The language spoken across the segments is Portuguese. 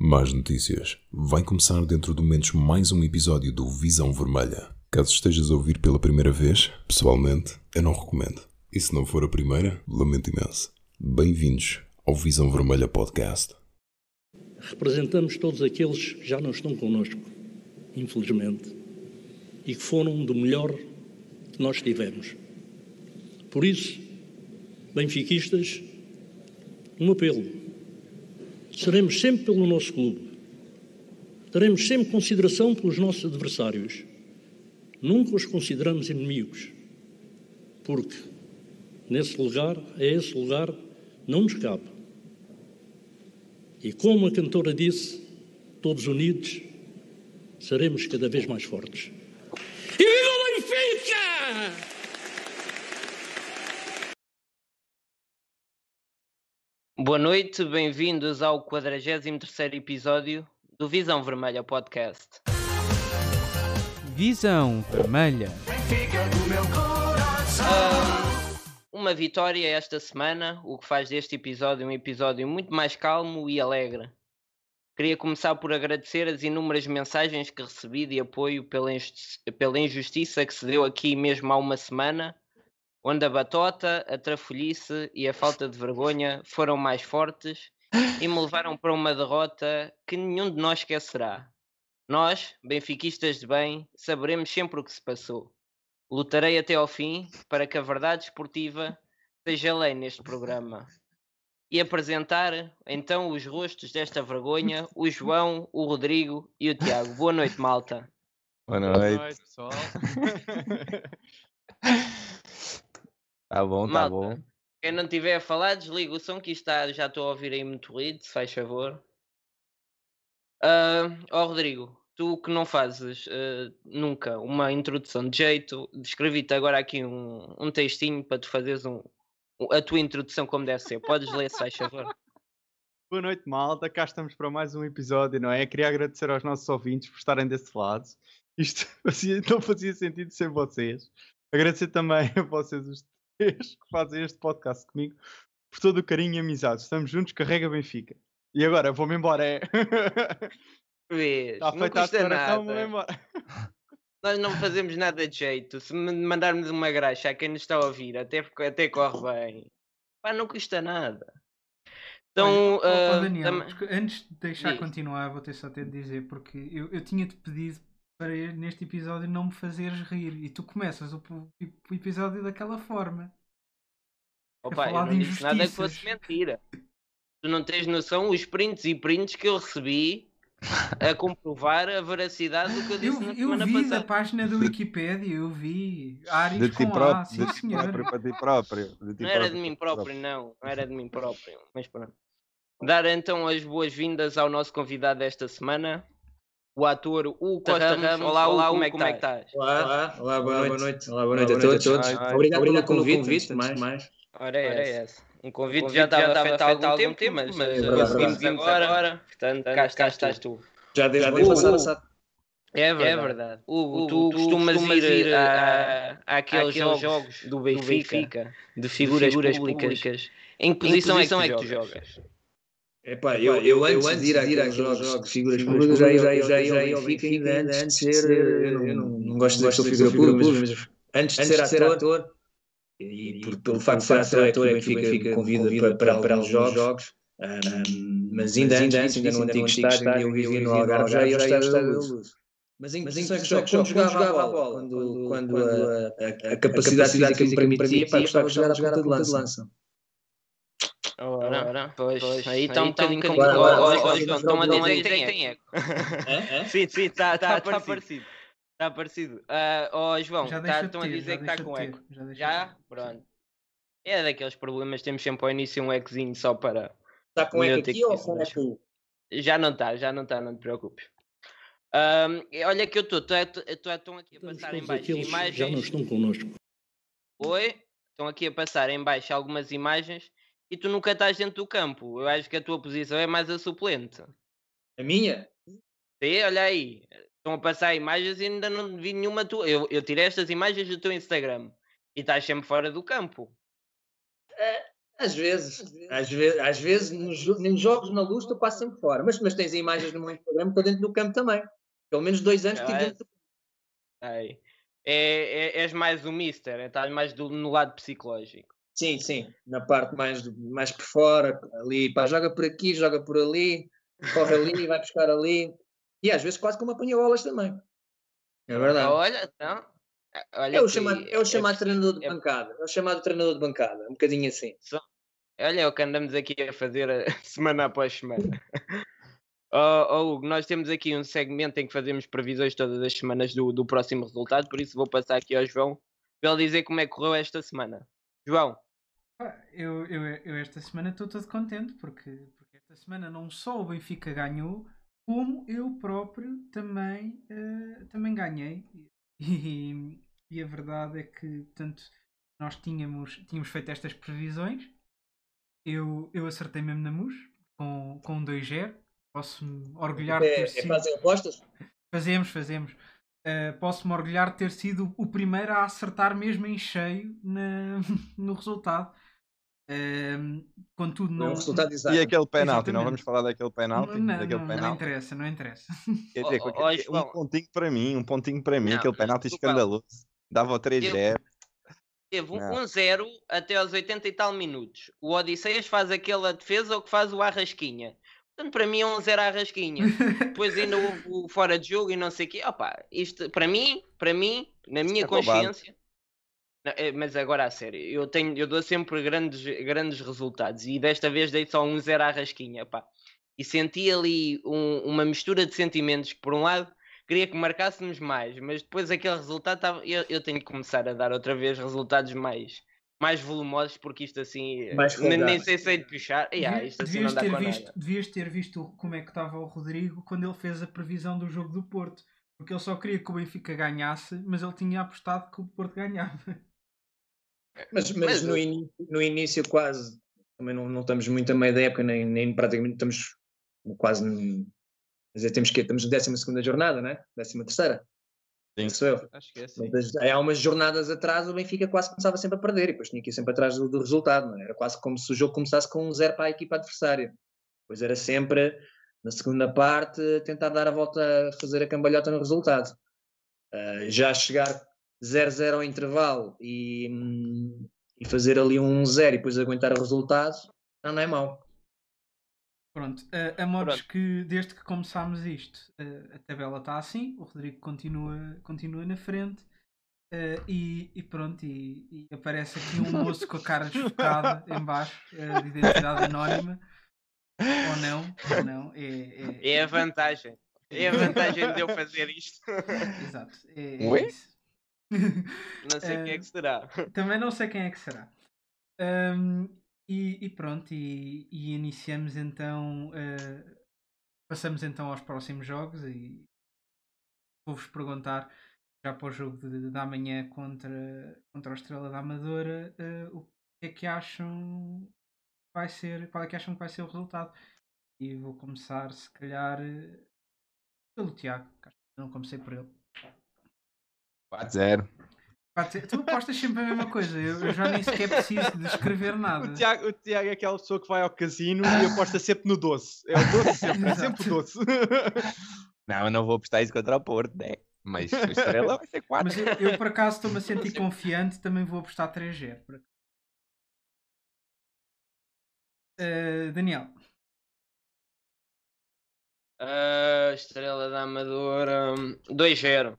Más notícias. Vai começar dentro de momentos mais um episódio do Visão Vermelha. Caso estejas a ouvir pela primeira vez, pessoalmente, eu não recomendo. E se não for a primeira, lamento imenso. Bem-vindos ao Visão Vermelha Podcast. Representamos todos aqueles que já não estão connosco, infelizmente, e que foram do melhor que nós tivemos. Por isso, benfiquistas, um apelo seremos sempre pelo nosso clube. Teremos sempre consideração pelos nossos adversários. Nunca os consideramos inimigos. Porque nesse lugar, a esse lugar, não nos cabe. E como a cantora disse, todos unidos, seremos cada vez mais fortes. E viva o Benfica! Boa noite, bem-vindos ao 43 episódio do Visão Vermelha Podcast. Visão Vermelha. Um, uma vitória esta semana, o que faz deste episódio um episódio muito mais calmo e alegre. Queria começar por agradecer as inúmeras mensagens que recebi de apoio pela, pela injustiça que se deu aqui mesmo há uma semana onde a batota, a trafolhice e a falta de vergonha foram mais fortes e me levaram para uma derrota que nenhum de nós esquecerá. Nós, benfiquistas de bem, saberemos sempre o que se passou. Lutarei até ao fim para que a verdade esportiva seja lei neste programa. E apresentar então os rostos desta vergonha, o João, o Rodrigo e o Tiago. Boa noite, malta. Boa noite, Boa noite pessoal. Tá bom, tá Malta, bom. Quem não tiver a falar, desliga o som que está, já estou a ouvir aí muito ruído, se faz favor. Uh, oh Rodrigo, tu que não fazes uh, nunca uma introdução de jeito, escrevi-te agora aqui um, um textinho para tu fazeres um, a tua introdução como deve ser. Podes ler, se faz favor. Boa noite, malta. Cá estamos para mais um episódio, não é? Queria agradecer aos nossos ouvintes por estarem desse lado. Isto não fazia sentido sem vocês. Agradecer também a vocês, os que fazem este podcast comigo, por todo o carinho e amizade. Estamos juntos, carrega Benfica. E agora, vou-me embora. É. Vês, Está feita a declaração, vou-me embora. Nós não fazemos nada de jeito. Se mandarmos uma graxa a quem nos está a ouvir, até, até corre bem. Pá, não custa nada. Então, Olha, uh, Daniel, tam... antes de deixar Diz. continuar, vou ter só ter de dizer, porque eu, eu tinha-te pedido para neste episódio não me fazeres rir. E tu começas o, o episódio daquela forma. Opa, eu não disse nada que fosse mentira. Tu não tens noção os prints e prints que eu recebi a comprovar a veracidade do que eu disse eu, na semana passada. Eu vi da página da Wikipedia, eu vi Ares de ti com próprio, A, sim de senhor. Próprio, para ti próprio. De ti não era de mim próprio, próprio, não. Não era de mim próprio. Mas pronto. Dar então as boas-vindas ao nosso convidado desta semana, o ator o Costa Ramos. Ramos. Olá, olá, como, é que como é que estás? Olá, olá, boa, boa noite. Olá, boa noite, a todos. todos. Obrigado, Obrigado pelo convite, convite mais. mais. Ora é, Ora é essa. Um convite, convite já estava feito há algum, algum tempo, mas, mas é conseguimos agora. agora. Portanto, cá, cá estás tu. Já desde o passado. É verdade. É verdade. Hugo, tu, tu costumas, costumas ir a, a, àqueles jogos, jogos do Benfica, de figuras, figuras públicas. públicas. Em que posição, em posição é que tu jogas? Epá, eu, eu, eu antes de ir àqueles jogos, jogos de figuras públicas, já, já, já, já ia ao Benfica ainda antes de ser, eu não, gosto de dizer que sou figura pública, mas antes de ser ator, e por, pelo facto de ser ator é que o Benfica convida para, para, para os jogos, mas ainda antes, ainda no antigo estádio, eu vivia no Algarve, já ia ao estádio da Luz. Mas em que jogos, quando jogava a bola, quando, quando a, a, a, capacidade física me permitia, pá, gostava de jogar à ponta de lança. Ora, Ora pois, pois, aí está um bocadinho complicado. Estão a dizer que tem eco. Sim, sim, está tá, tá parecido. Está parecido. Uh, oh, João, tá, estão a dizer que está com eco. Já? já? Pronto. É daqueles problemas, temos sempre ao início um ecozinho só para. Está com eco aqui ou com eco? Já não está, já não está, não te preocupes. Um, olha que eu estou, estão aqui a passar em baixo imagens. Já não estão connosco. Oi? Estão aqui a passar em baixo algumas imagens e tu nunca estás dentro do campo. Eu acho que a tua posição é mais a suplente. A minha? Sim, olha aí. Estão a passar imagens e ainda não vi nenhuma tua. Eu, eu tirei estas imagens do teu Instagram e estás sempre fora do campo. Uh, Às vezes, às vezes, às vezes nos, nos jogos na luz estou quase sempre fora, mas, mas tens imagens no meu Instagram que estou dentro do campo também. Pelo menos dois anos que estive dentro do campo. É, é, és mais o mister, estás mais do, no lado psicológico. Sim, sim, na parte mais, mais por fora, ali, pá, joga por aqui, joga por ali, corre ali, vai buscar ali, e às vezes quase como apanha bolas também. É verdade. Olha, então, Olha é o chamado, é o chamado é, treinador de é, bancada. É o chamado treinador de bancada. Um bocadinho assim. Só, olha, é o que andamos aqui a fazer eh, semana após semana. oh, oh, Hugo, nós temos aqui um segmento em que fazemos previsões todas as semanas do, do próximo resultado, por isso vou passar aqui ao João para ele dizer como é que correu esta semana. João. Eu, eu, eu esta semana estou todo contente porque, porque esta semana não só o Benfica ganhou, como eu próprio também, uh, também ganhei. E, e a verdade é que, portanto, nós tínhamos, tínhamos feito estas previsões. Eu, eu acertei mesmo na MUS com, com um 2-0. Posso-me orgulhar é, de ter é sido. Fazer apostas? Fazemos, fazemos. Uh, Posso-me orgulhar de ter sido o primeiro a acertar mesmo em cheio na, no resultado. Uh, contudo, não. resultado exato. E aquele penalti, não vamos falar daquele penalti? Não, daquele não, penalti. não interessa, não interessa. Quer dizer, oh, oh, um pontinho para mim, um pontinho para mim, não, aquele penalti escandaloso. Dava o 3-0. Teve um 0 até aos 80 e tal minutos. O Odisseias faz aquela defesa ou que faz o Arrasquinha. Portanto, para mim é um 0 Arrasquinha. Depois ainda o, o fora de jogo e não sei o quê. Opa, isto, para mim, para mim, na minha é consciência, é, mas agora a sério, eu, tenho, eu dou sempre grandes, grandes resultados e desta vez dei só um zero à rasquinha, pá. E senti ali um, uma mistura de sentimentos que, por um lado, queria que marcássemos mais, mas depois aquele resultado tava, eu, eu tenho que começar a dar outra vez resultados mais, mais volumosos, porque isto assim nem, nem sei se é de puxar. Yeah, isto assim devias, ter visto, devias ter visto como é que estava o Rodrigo quando ele fez a previsão do jogo do Porto. Porque ele só queria que o Benfica ganhasse, mas ele tinha apostado que o Porto ganhava. Mas, mas, mas no, in, no, início quase, também não, não estamos muito a meio da época, nem, nem praticamente estamos quase, quer dizer, temos que estamos na 12 segunda jornada, não é? 13 terceira. Sim. Sou eu. Acho que é assim. há umas jornadas atrás o Benfica quase começava sempre a perder e depois tinha que ir sempre atrás do, do resultado, não é? Era quase como se o jogo começasse com um zero para a equipa adversária. Pois era sempre, na segunda parte, tentar dar a volta, fazer a cambalhota no resultado. Uh, já chegar 0-0 ao intervalo e, e fazer ali um 0 e depois aguentar o resultado, não, não é mau. Pronto, uh, a modos que desde que começámos isto, uh, a tabela está assim, o Rodrigo continua, continua na frente uh, e, e, pronto, e, e, aparece aqui um moço com a cara desfocada em baixo, uh, de identidade anónima, ou não, ou não, é, é... é a vantagem. É a vantagem de eu fazer isto. Exato. É, é isso. Não sei quem é que será. Também não sei quem é que será. Um, e, e, pronto, e, e, iniciamos então. Uh, passamos então aos próximos jogos e vou-vos perguntar já para o jogo de, de amanhã contra, contra a Estrela da Amadora uh, o que é que acham vai ser, qual é que acham que vai ser o resultado. E vou começar se calhar pelo Tiago, não comecei por ele. 4-0. Tu apostas sempre a mesma coisa, eu, eu, já nem sequer preciso de escrever nada. O Tiago, o Tiago é aquela pessoa que vai ao casino e aposta sempre no doce. É o doce sempre, é sempre o doce. Não, eu não vou apostar isso contra o Porto, né? Mas a estrela vai ser 4. Mas eu, eu, por acaso estou-me a sentir confiante, também vou apostar 3-0. Uh, Daniel. Uh, estrela da Amadora 2-0.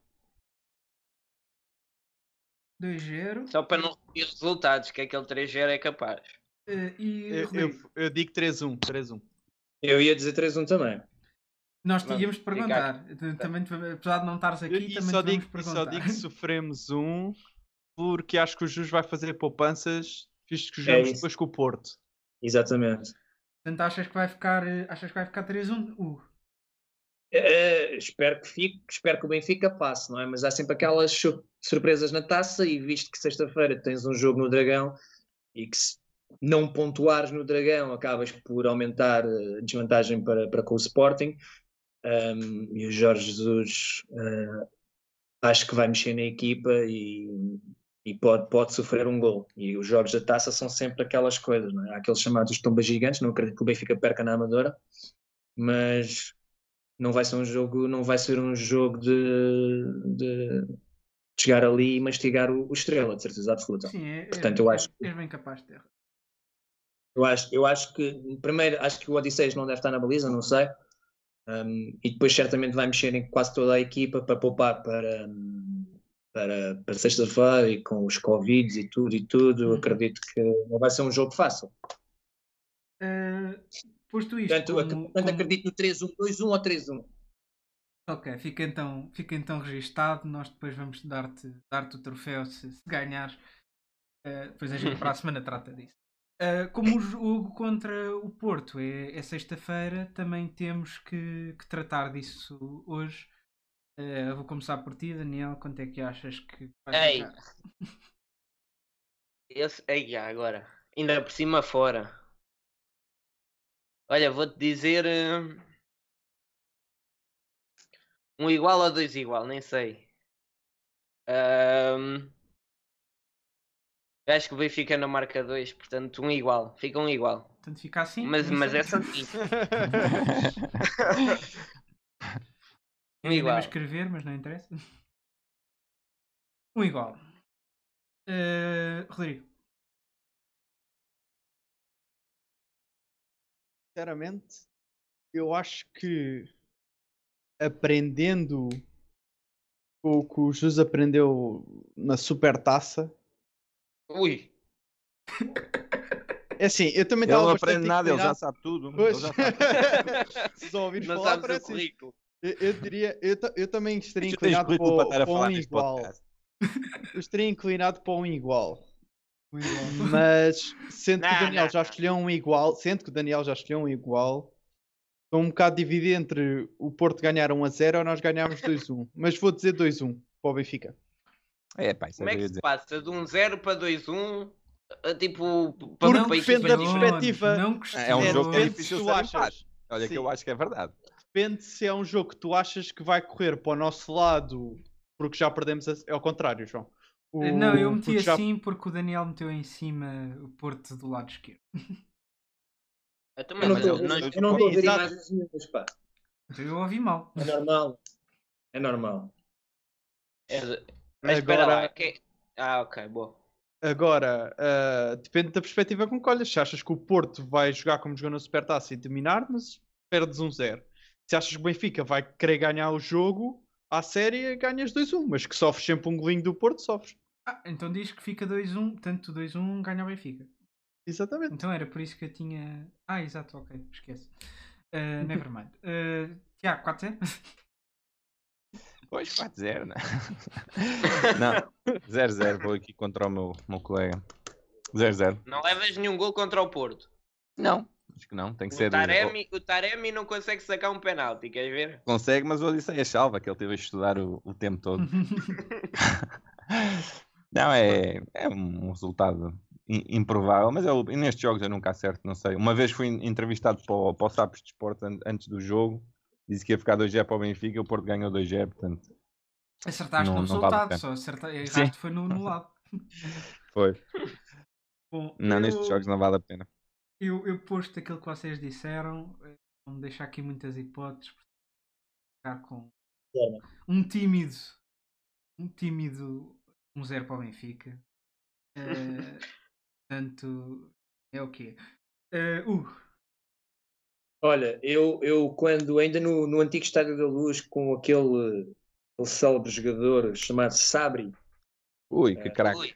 2-0. Só para não repetir resultados, que aquele 3-0 é capaz. Uh, e eu, eu, eu, digo 3-1. 3-1. Eu ia dizer 3-1 também. Nós tínhamos de perguntar. Também, apesar de não estares aqui, e também só digo, perguntar. Só digo que sofremos um porque acho que o Jus vai fazer poupanças, visto que jogamos é depois com o Porto. Exatamente. Portanto, achas que vai ficar, eh, achas que vai ficar 3-1? Uh. Uh, espero que fique, espero que o Benfica passe, não é? Mas há sempre aquelas surpresas na taça e visto que sexta-feira tens um jogo no Dragão e que se não pontuares no Dragão acabas por aumentar a desvantagem para, para com o Sporting um, e o Jorge Jesus uh, acho que vai mexer na equipa e, e pode, pode sofrer um gol. E os jogos da taça são sempre aquelas coisas, não é? Há aqueles chamados tombas gigantes, não acredito que o Benfica perca na Amadora, mas não vai ser um jogo, não vai ser um jogo de, de chegar ali e mastigar o, o Estrela, de certeza absoluta. Sim, é, Portanto, eu acho. É bem capaz de ter. Eu acho, eu acho que, primeiro, acho que o Odisseias não deve estar na baliza, não sei. Um, e depois, certamente, vai mexer em quase toda a equipa para poupar para, para, para sexta-feira e com os Covid e tudo e tudo. Uhum. Acredito que não vai ser um jogo fácil. Uh, posto isto. Portanto, como, portanto como... acredito no 3-1, 2-1 ou 3-1. Ok, fica então, fica então registado. Nós depois vamos dar-te dar, -te, o troféu se, se ganhares. Uh, depois a gente para a semana trata disso. Uh, como o jogo contra o Porto é, é sexta-feira, também temos que, que, tratar disso hoje. Uh, vou começar por ti, Daniel. Quanto é que achas que vai Ei! Esse, ei, agora. Ainda por cima fora. Olha, vou-te dizer. Uh, um igual ou dois igual, nem sei. Acho que o Benfica na marca 2, portanto um igual, fica um igual. Portanto fica assim. Mas, mas é assim. um igual. escrever, mas não interessa. Um igual. Uh, Rodrigo. Sinceramente, eu acho que aprendendo o que o Jesus aprendeu na super taça. Ui! É assim, eu também estava. Ele não aprende nada, ele já sabe tudo. Pois. Já sabe. Só ouvir falar, parece. Eu, eu, diria, eu, eu também estaria inclinado para, para, para um igual. Eu estaria inclinado para um igual. Mas sendo que o Daniel já escolheu um igual, sendo que o Daniel já escolheu um igual, Estou um bocado dividido entre o Porto ganhar 1 a 0 ou nós ganharmos 2-1. Mas vou dizer 2-1 para o Benfica. É, pá, Como é que se passa de 1-0 para 2-1? Tipo, para Porque depende da perspectiva. Não é um jogo que é difícil tu achas. Olha Sim. que eu acho que é verdade. Depende se é um jogo que tu achas que vai correr para o nosso lado, porque já perdemos. A... É ao contrário, João. O... Não, eu meti porque assim já... porque o Daniel meteu em cima o Porto do lado esquerdo. Eu também, eu não estou a ouvir imagens nenhumas, pá. Eu ouvi mal. É normal. É normal. É, mas espera lá. Que... Ah, ok, boa. Agora, uh, depende da perspectiva com que olhas. Se achas que o Porto vai jogar como jogou na Supertaça e dominar, mas perdes um zero. Se achas que o Benfica vai querer ganhar o jogo à série, ganhas 2-1. Mas que sofres sempre um golinho do Porto, sofres. Ah, então diz que fica 2-1, tanto 2-1 ganha o Benfica. Exatamente. Então era por isso que eu tinha. Ah, exato, ok, esquece. Uh, nevermind. Uh, Tiago, 4-0? Pois, 4-0, né? não? Não, 0-0, vou aqui contra o meu, meu colega. 0-0. Não levas nenhum gol contra o Porto? Não, acho que não, tem que o ser. Taremi, o Taremi não consegue sacar um penalti, queres ver? Consegue, mas o Odisseia salva, que ele teve a estudar o, o tempo todo. não, é, é um resultado improvável, mas eu, nestes jogos eu nunca acerto, não sei. Uma vez fui entrevistado para o, para o Sapos de Esporte antes do jogo, disse que ia ficar 2G para o Benfica, o Porto ganhou 2G, portanto. Acertaste não, no resultado, só acertaste, erraste foi no, no lado. Foi. Bom, não, eu, nestes jogos não vale a pena. Eu, eu posto aquilo que vocês disseram, vamos deixar aqui muitas hipóteses, ficar com um tímido, um tímido um zero para o Benfica. Uh, Portanto, é o quê? Uh, uh. Olha, eu, eu quando ainda no, no antigo Estádio da Luz, com aquele, aquele célebre jogador chamado Sabri. Ui, que uh, craque.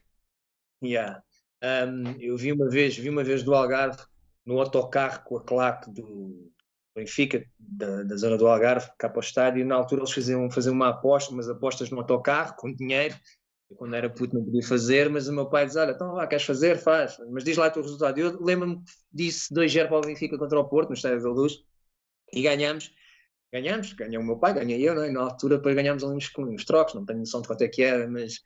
Yeah. Um, eu vi uma vez, vi uma vez do Algarve, no autocarro com a claque do Benfica, da, da zona do Algarve, cá para o estádio, e na altura eles faziam, faziam uma aposta, umas apostas no autocarro, com dinheiro, eu, quando era puto, não podia fazer, mas o meu pai diz: Olha, então queres fazer? Faz, mas diz lá o teu resultado. Eu lembro-me que disse 2-0 para o Benfica contra o Porto, no Estádio da Luz, e ganhamos. Ganhamos, ganhou o meu pai, ganhei eu, não é? na altura depois ganhámos uns, uns trocos, não tenho noção de quanto é que era, mas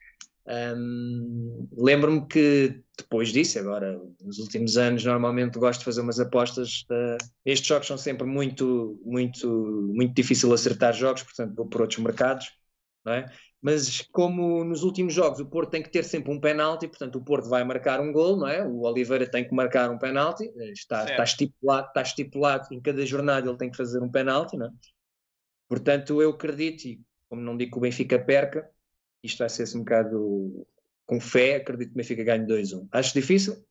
um, lembro-me que depois disso, agora nos últimos anos, normalmente gosto de fazer umas apostas. Uh, estes jogos são sempre muito, muito, muito difícil acertar jogos, portanto vou por outros mercados, não é? mas como nos últimos jogos o Porto tem que ter sempre um penalti, portanto o Porto vai marcar um gol, não é? O Oliveira tem que marcar um penalti, está, está, estipulado, está estipulado em cada jornada ele tem que fazer um penalti, não é? Portanto, eu acredito, e como não digo que o Benfica perca, isto vai ser assim um bocado com fé, acredito que o Benfica ganhe 2-1. Acho difícil,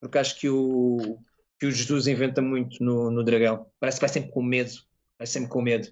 porque acho que o, que o Jesus inventa muito no, no Dragão. Parece que vai sempre com medo, vai sempre com medo.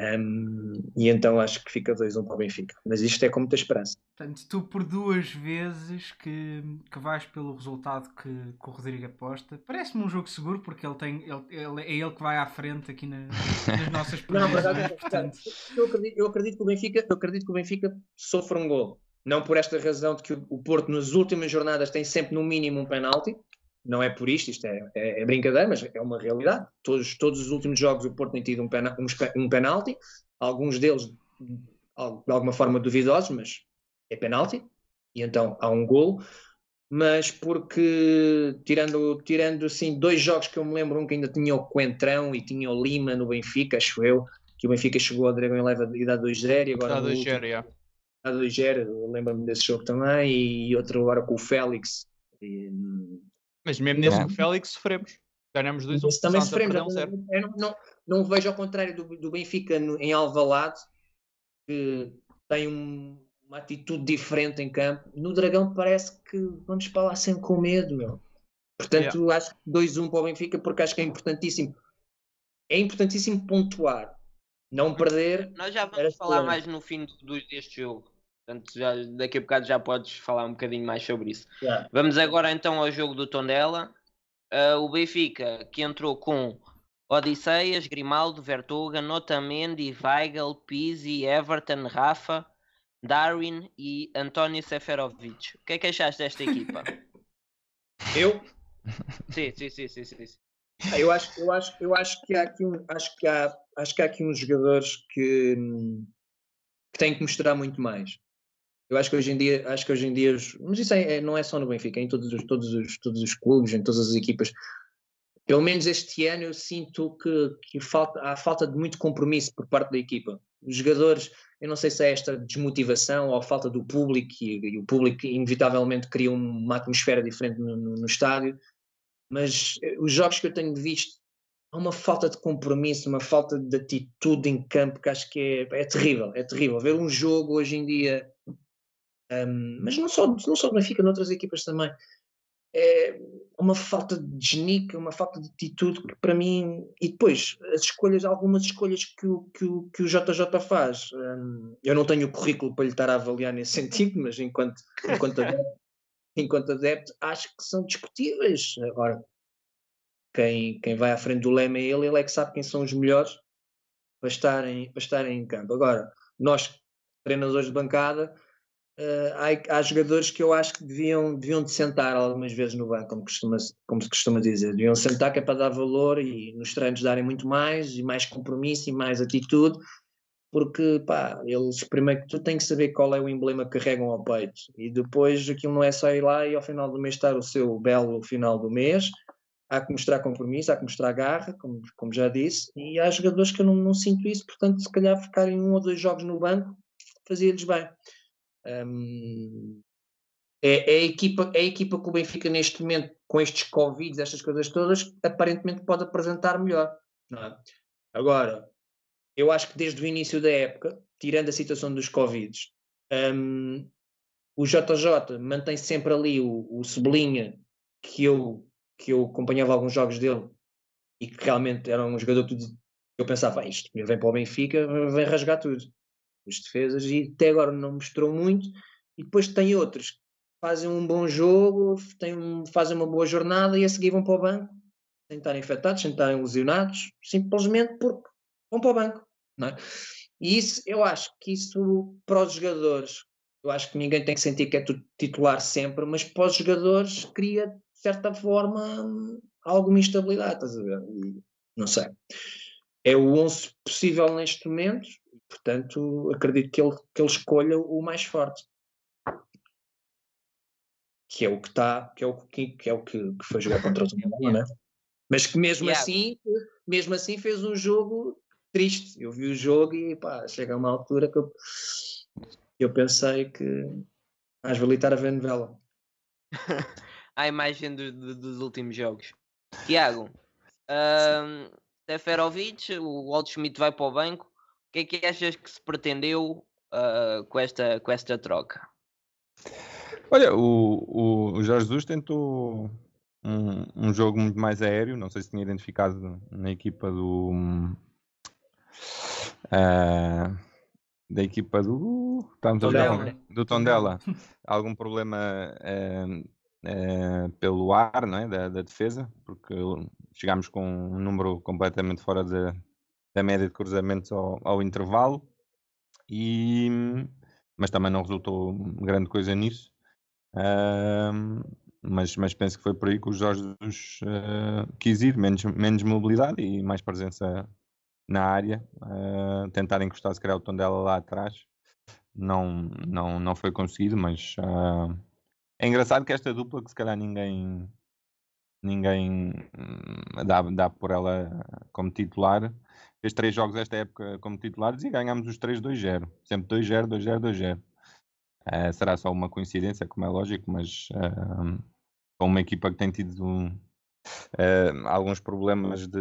Um, e então acho que fica 2-1 para o Benfica. Mas isto é com muita esperança. Portanto, tu por duas vezes que, que vais pelo resultado que, que o Rodrigo aposta, parece-me um jogo seguro porque ele tem, ele, ele, é ele que vai à frente aqui na, nas nossas previsões. Não, verdade, portanto... eu, acredito, eu, acredito que o Benfica, eu acredito que o Benfica sofra um gol. Não por esta razão de que o Porto nas últimas jornadas tem sempre no mínimo um penalti, não é por isto, isto é, é, é, brincadeira, mas é uma realidade. Todos, todos os últimos jogos o Porto tem tido um, pena, um, um penalti, alguns deles de alguma forma duvidosos, mas é penalti, e então há um gol. Mas porque, tirando, tirando assim, dois jogos que eu me lembro, um que ainda tinha o Coentrão e tinha o Lima no Benfica, acho eu, que o Benfica chegou ao Dragão Leva e dá 2-0 e agora. Dá 2-0, Dá 2-0, lembro-me desse jogo também, e outro agora com o Félix. E, mas mesmo nesse do Félix sofremos. Ganhamos dois um também sofremos. Eu não, não, não, vejo ao contrário do, do Benfica no, em Alvalade, que tem um, uma atitude diferente em campo. No Dragão parece que vamos para lá sempre com medo, meu. Portanto, yeah. acho que 2-1 para o Benfica, porque acho que é importantíssimo. É importantíssimo pontuar. Não perder. Nós já vamos falar mais no fim deste jogo. Portanto, já, daqui a bocado já podes falar um bocadinho mais sobre isso. Yeah. Vamos agora então ao jogo do Tondela. Uh, o Benfica, que entrou com Odisseias, Grimaldo, Vertoga, Notamendi, Weigel, Pizzi, Everton, Rafa, Darwin e António Seferovic. O que é que achaste desta equipa? Eu? Sim, sim, sim, sim, sim. Ah, eu acho, eu acho, eu acho que há aqui um, acho que há, acho que há aqui uns jogadores que, que têm que mostrar muito mais. Eu acho que hoje em dia, acho que hoje em dia, mas isso é, é, não é só no Benfica, é em todos os, todos, os, todos os clubes, em todas as equipas. Pelo menos este ano eu sinto que, que falta, há falta de muito compromisso por parte da equipa. Os jogadores, eu não sei se é esta desmotivação ou falta do público, e, e o público inevitavelmente cria uma atmosfera diferente no, no, no estádio, mas eh, os jogos que eu tenho visto há uma falta de compromisso, uma falta de atitude em campo que acho que é, é terrível, é terrível. Ver um jogo hoje em dia um, mas não só, não só do Benfica, noutras equipas também. É uma falta de genica, uma falta de atitude que para mim. E depois, as escolhas, algumas escolhas que o, que o, que o JJ faz. Um, eu não tenho o currículo para lhe estar a avaliar nesse sentido, mas enquanto, enquanto, adepto, enquanto adepto, acho que são discutíveis. Agora, quem, quem vai à frente do lema é ele, ele é que sabe quem são os melhores para estarem, para estarem em campo. Agora, nós, treinadores de bancada, Uh, há, há, jogadores que eu acho que deviam, deviam de sentar algumas vezes no banco, como, costuma, como se costuma dizer. Deviam sentar que é para dar valor e nos treinos darem muito mais, e mais compromisso e mais atitude, porque pá, eles primeiro que tu têm que saber qual é o emblema que carregam ao peito, e depois aquilo não é só ir lá e ao final do mês estar o seu belo final do mês. Há que mostrar compromisso, há que mostrar garra, como, como já disse, e há jogadores que eu não, não sinto isso, portanto, se calhar ficarem um ou dois jogos no banco fazia-lhes bem. Um, é, é, a equipa, é a equipa que o Benfica neste momento, com estes Covid, estas coisas todas, aparentemente pode apresentar melhor. É? Agora, eu acho que desde o início da época, tirando a situação dos Covid, um, o JJ mantém sempre ali o, o que eu, que eu acompanhava alguns jogos dele e que realmente era um jogador que eu pensava, ah, isto vem para o Benfica, vem rasgar tudo as defesas, e até agora não mostrou muito. E depois tem outros que fazem um bom jogo, um, fazem uma boa jornada e a seguir vão para o banco, sem estarem infectados, sem estarem lesionados, simplesmente porque vão para o banco. É? E isso, eu acho que isso para os jogadores, eu acho que ninguém tem que sentir que é titular sempre, mas para os jogadores cria, de certa forma, alguma instabilidade, estás a ver? E, não sei. É o 11 possível neste momento, Portanto, acredito que ele, que ele escolha o mais forte. Que é o que está, que é o que, que, é o que, que foi jogar contra o Tondela, né? Mas que mesmo yeah. assim, mesmo assim fez um jogo triste. Eu vi o jogo e pá, chega a uma altura que eu, eu pensei que mais valia estar a ver novela. a imagem do, do, dos últimos jogos. Tiago, um, Seferovic, o Walt Schmidt vai para o banco. O que é que achas que se pretendeu uh, com, esta, com esta troca? Olha, o, o, Jorge Jesus tentou um, um, jogo muito mais aéreo. Não sei se tinha identificado na equipa do. Uh, da equipa do. Estamos Tondela. A do Tondela. Algum problema uh, uh, pelo ar não é? da, da, defesa, porque chegámos com um número completamente fora de, da média de cruzamentos ao, ao intervalo. E, mas também não resultou grande coisa nisso. Uh, mas, mas penso que foi por aí que o Jorge uh, quis ir, menos, menos mobilidade e mais presença na área, uh, tentar encostar se calhar o tom dela lá atrás. Não, não, não foi conseguido, mas uh, é engraçado que esta dupla que se calhar ninguém ninguém hum, dá, dá por ela como titular. Fez três jogos esta época como titulares e ganhámos os três 2-0. Sempre 2-0, 2-0, 2-0. Uh, será só uma coincidência, como é lógico, mas uh, com uma equipa que tem tido um, uh, alguns problemas de,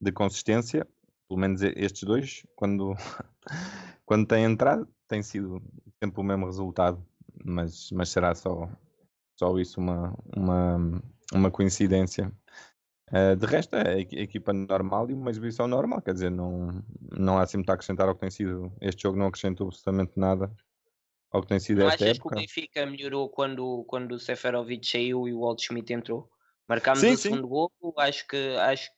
de consistência, pelo menos estes dois, quando, quando têm entrado, tem sido sempre o mesmo resultado, mas, mas será só, só isso uma, uma, uma coincidência. Uh, de resto, é a equipa normal e uma exibição normal, quer dizer, não, não há assim muito a acrescentar ao que tem sido. Este jogo não acrescentou absolutamente nada ao que tem sido não esta achas época. que o Benfica melhorou quando, quando o Seferovic saiu e o Walt Schmidt entrou? Marcámos sim, o sim. segundo gol, acho que acho,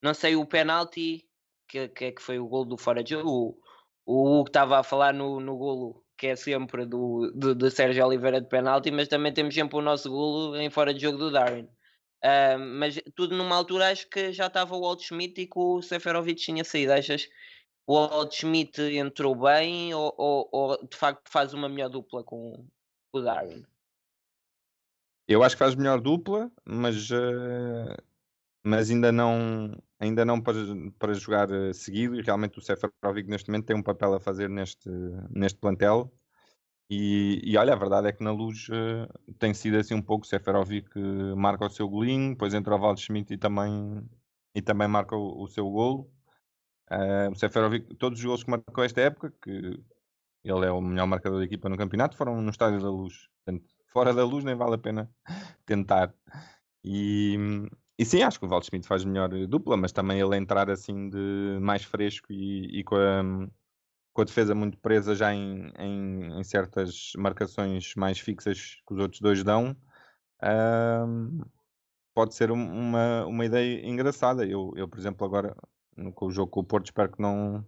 não sei o penalti que, que, que foi o gol do fora de jogo. O Hugo estava a falar no, no golo que é sempre do, do, do Sérgio Oliveira de penalti, mas também temos sempre o nosso golo em fora de jogo do Darwin. Uh, mas tudo numa altura acho que já estava o Walt Schmidt e que o Seferovic tinha saído. Achas o Walt Schmidt entrou bem ou, ou, ou, de facto faz uma melhor dupla com o Darwin? Eu acho que faz melhor dupla, mas, uh, mas ainda não ainda não para, para jogar uh, seguido e realmente o Seferovic neste momento tem um papel a fazer neste, neste plantel e, e olha, a verdade é que na luz uh, tem sido assim um pouco Seferovic marca o seu golinho, depois entra o Walt Schmidt e também, e também marca o, o seu golo Uh, o Seferovic, todos os gols que marcou esta época, que ele é o melhor marcador da equipa no campeonato, foram no Estádio da Luz. Portanto, fora da luz nem vale a pena tentar. E, e sim, acho que o Valdo Schmidt faz melhor dupla, mas também ele entrar assim de mais fresco e, e com, a, com, a, defesa muito presa já em, em, em, certas marcações mais fixas que os outros dois dão, pode ser uma, uma ideia engraçada. Eu, eu, por exemplo, agora com o jogo com o Porto, espero que não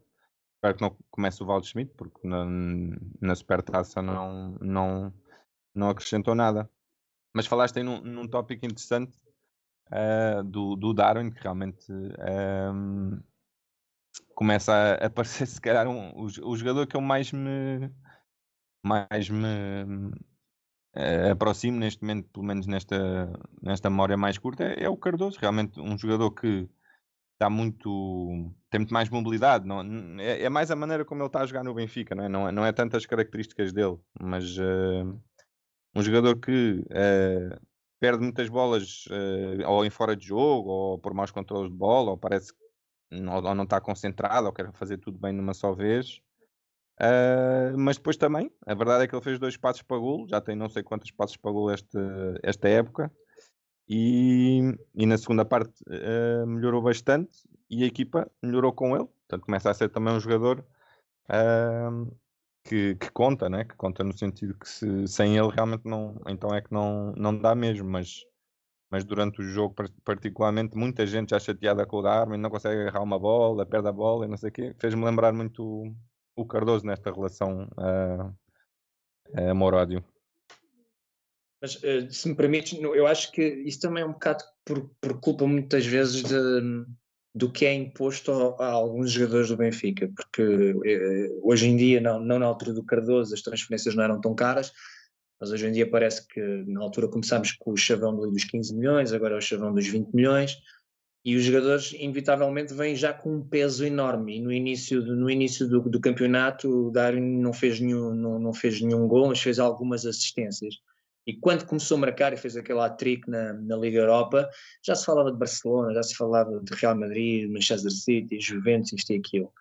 espero que não comece o Valdo Schmidt, porque na, na Supertaça não, não, não acrescentou nada. Mas falaste aí num, num tópico interessante uh, do, do Darwin, que realmente começa a, a parecer se calhar um, o, o, jogador que eu mais me mais me uh, aproximo neste momento, pelo menos nesta, nesta memória mais curta, é, é o Cardoso, realmente um jogador que está muito. tem muito mais mobilidade. Não, é, é, mais a maneira como ele está a jogar no Benfica, não é? Não não é tantas características dele, mas uh, um jogador que uh, perde muitas bolas uh, ou em fora de jogo, ou por maus controles de bola, ou parece que não, ou não está concentrado, ou quer fazer tudo bem numa só vez. mas depois também, a verdade é que ele fez dois passos para golo, já tem não sei quantos passos para golo esta, esta época. E, e na segunda parte uh, melhorou bastante e a equipa melhorou com ele. Portanto, começa a ser também um jogador uh, que, que, conta, né? que conta no sentido que se, sem ele realmente não, então é que não, não dá mesmo, mas, mas durante o jogo particularmente muita gente já chateada com o Darwin, não consegue agarrar uma bola, perde a bola e não sei o quê, fez-me lembrar muito o, o Cardoso nesta relação uh, amor-ódio. Mas uh, se me permites, eu acho que isso também é um bocado por, por culpa muitas vezes de, do que é imposto a, a, alguns jogadores do Benfica, porque uh, hoje em dia, não, não na altura do Cardoso, as transferências não eram tão caras, mas hoje em dia parece que na altura começámos com o chavão dos 15 milhões, agora é o chavão dos 20 milhões, e os jogadores inevitavelmente vêm já com um peso enorme e no início, no início do, do campeonato o Darwin não fez, nenhum, não, não fez nenhum gol, mas fez algumas assistências e quando começou a marcar e fez aquele hat-trick na, na Liga Europa, já se falava de Barcelona, já se falava de Real Madrid, Manchester City, Juventus, isto e aquilo.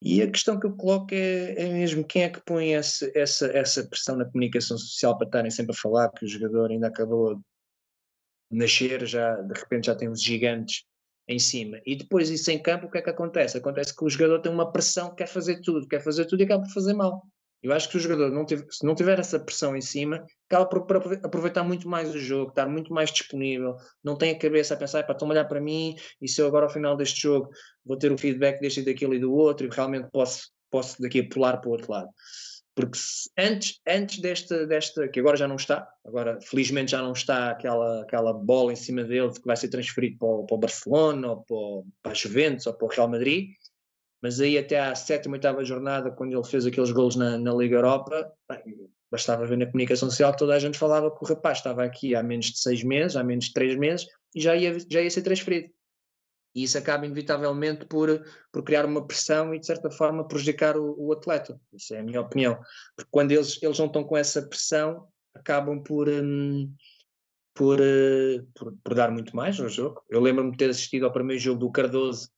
E a questão que eu coloco é, é mesmo quem é que põe esse, essa, essa pressão na comunicação social para estarem sempre a falar que o jogador ainda acabou de nascer, já, de repente já tem os gigantes em cima. E depois isso em campo, o que é que acontece? Acontece que o jogador tem uma pressão, quer fazer tudo, quer fazer tudo e acaba por fazer mal. Eu acho que o jogador, não tiver, se não tiver essa pressão em cima, acaba por, aproveitar muito mais o jogo, estar muito mais disponível, não tem a cabeça a pensar, para estão a olhar para mim e se eu agora ao final deste jogo vou ter o feedback deste e daquilo e do outro e realmente posso, posso daqui pular para o outro lado. Porque antes, antes desta, desta, que agora já não está, agora felizmente já não está aquela, aquela bola em cima dele que vai ser transferido para o, para o Barcelona ou para, para a Juventus ou para o Real Madrid, mas aí até à sétima, oitava jornada, quando ele fez aqueles gols na, na Liga Europa, bem, bastava ver na comunicação social toda a gente falava que o rapaz estava aqui há menos de seis meses, há menos de três meses, e já ia, já ia ser transferido. E isso acaba inevitavelmente por, por criar uma pressão e, de certa forma, prejudicar o, o atleta. Isso é a minha opinião. Porque quando eles, eles não estão com essa pressão, acabam por, hum, por, uh, por, por, dar muito mais ao jogo. Eu lembro-me de ter assistido ao primeiro jogo do Cardoso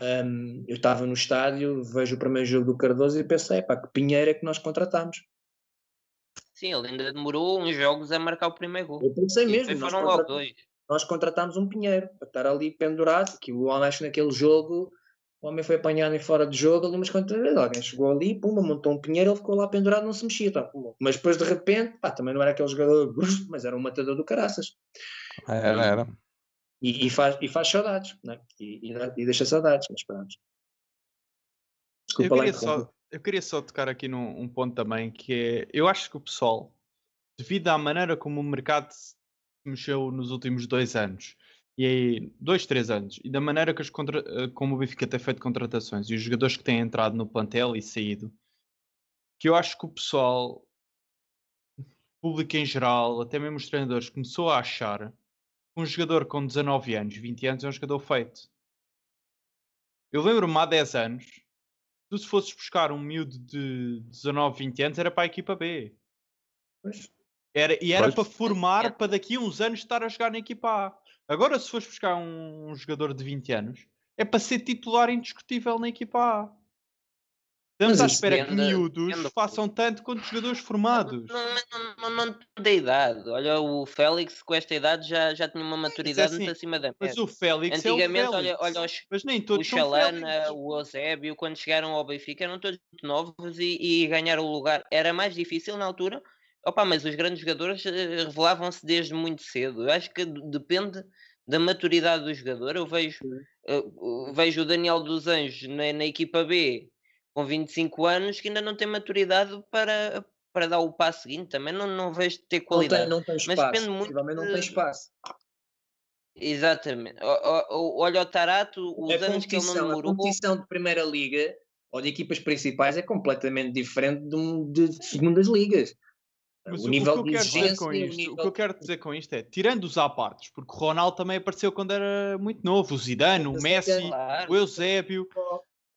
um, eu estava no estádio, vejo o primeiro jogo do Cardoso e pensei, pá, que Pinheiro é que nós contratamos. Sim, ele ainda demorou uns jogos a marcar o primeiro gol. Eu pensei mesmo. Foram logo dois. Nós contratámos um Pinheiro para estar ali pendurado, que o homem acho naquele jogo, o homem foi apanhado em fora de jogo ali, mas quando alguém chegou ali, pumba, montou um Pinheiro, ele ficou lá pendurado, não se mexia. Tá, mas depois de repente, pá, também não era aquele jogador, mas era um matador do caraças. Era, era. E, e, faz, e faz saudades, né? e, e, deixa saudades, mas pronto. Desculpa eu queria, só, eu queria só tocar aqui num um ponto também, que é, eu acho que o pessoal, devido à maneira como o mercado se mexeu nos últimos dois anos, e aí, dois, três anos, e da maneira que as contra, eh, como o Benfica tem feito contratações e os jogadores que têm entrado no plantel e saído, que eu acho que o pessoal, público em geral, até mesmo os treinadores, começou a achar um jogador com 19 anos, 20 anos é um jogador feito. Eu lembro-me há 10 anos, tu se fosses buscar um miúdo de 19, 20 anos, era para a equipa B. Era, e era pois. para formar para daqui a uns anos estar a jogar na equipa A. Agora, se fores buscar um, um jogador de 20 anos, é para ser titular indiscutível na equipa A. Estamos à espera que miúdos façam tanto quanto jogadores formados. Não, não, não, da idade. Olha, o Félix com esta idade já, já tinha uma maturidade assim, muito acima da média. Mas o Félix Antigamente, é o Félix. olha, olha os, mas nem todos o Chalana, o Eusébio, quando chegaram ao Benfica, eram todos muito novos e, e ganharam o lugar. Era mais difícil na altura. Opa, mas os grandes jogadores eh, revelavam-se desde muito cedo. Eu acho que depende da maturidade do jogador. Eu vejo, eu eh, vejo o Daniel dos Anjos na, na equipa B com 25 anos que ainda não tem maturidade para, para dar o passo seguinte. Também não, não vejo ter qualidade. Não tem, não tem espaço. Mas depende muito. Não tem espaço. Exatamente. Olha o Tarato, os a anos que ele não demorou. A competição de Primeira Liga ou de equipas principais é completamente diferente de, um, de segundas ligas. Mas o, o nível que eu quero dizer com isto, nível... o que eu quero dizer com isto é, tirando os apartes, porque o Ronaldo também apareceu quando era muito novo, o Zidane, o Messi, claro. o Eusébio,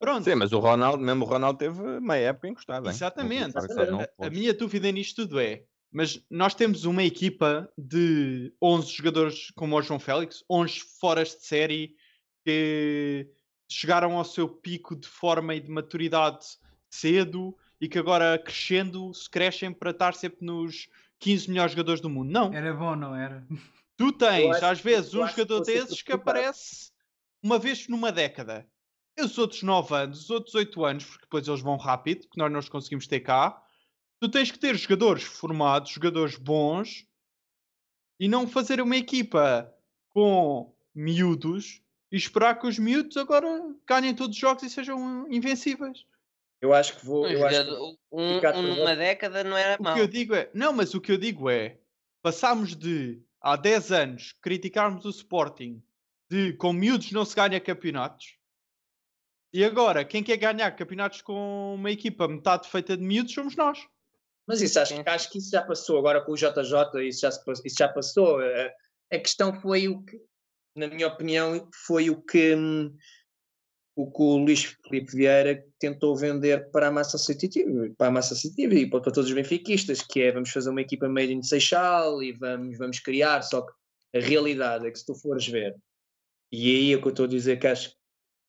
Pronto. Sim, mas o Ronaldo, mesmo o Ronaldo teve meia época encostada. Exatamente. A, a, minha dúvida nisto tudo é, mas nós temos uma equipa de 11 jogadores como o João Félix, 11 fora de série que chegaram ao seu pico de forma e de maturidade cedo e que agora crescendo se crescem para estar sempre nos 15 melhores jogadores do mundo. Não. Era bom, não era? Tu tens, às vezes, um jogador desses que aparece uma vez numa década os outros 9 anos, os outros 8 anos, porque depois eles vão rápido, porque nós não os conseguimos ter cá, tu tens que ter jogadores formados, jogadores bons, e não fazer uma equipa com miúdos e esperar que os miúdos agora ganhem todos os jogos e sejam invencíveis. Eu acho que vou. Eu acho que um, uma década não era mal. O que eu digo é. Não, mas o que eu digo é. Passámos de há 10 anos criticarmos o Sporting de com miúdos não se ganha campeonatos e agora, quem quer ganhar campeonatos com uma equipa metade feita de miúdos somos nós. Mas isso acho, acho que isso já passou agora com o JJ, isso já, isso já passou. A questão foi o que na minha opinião, foi o que, hum, o que o Luís Felipe Vieira tentou vender para a massa associativa, para a massa associativa e para todos os benfiquistas, que é vamos fazer uma equipa made in Seixal e vamos, vamos criar, só que a realidade é que se tu fores ver, e aí é que eu estou a dizer que acho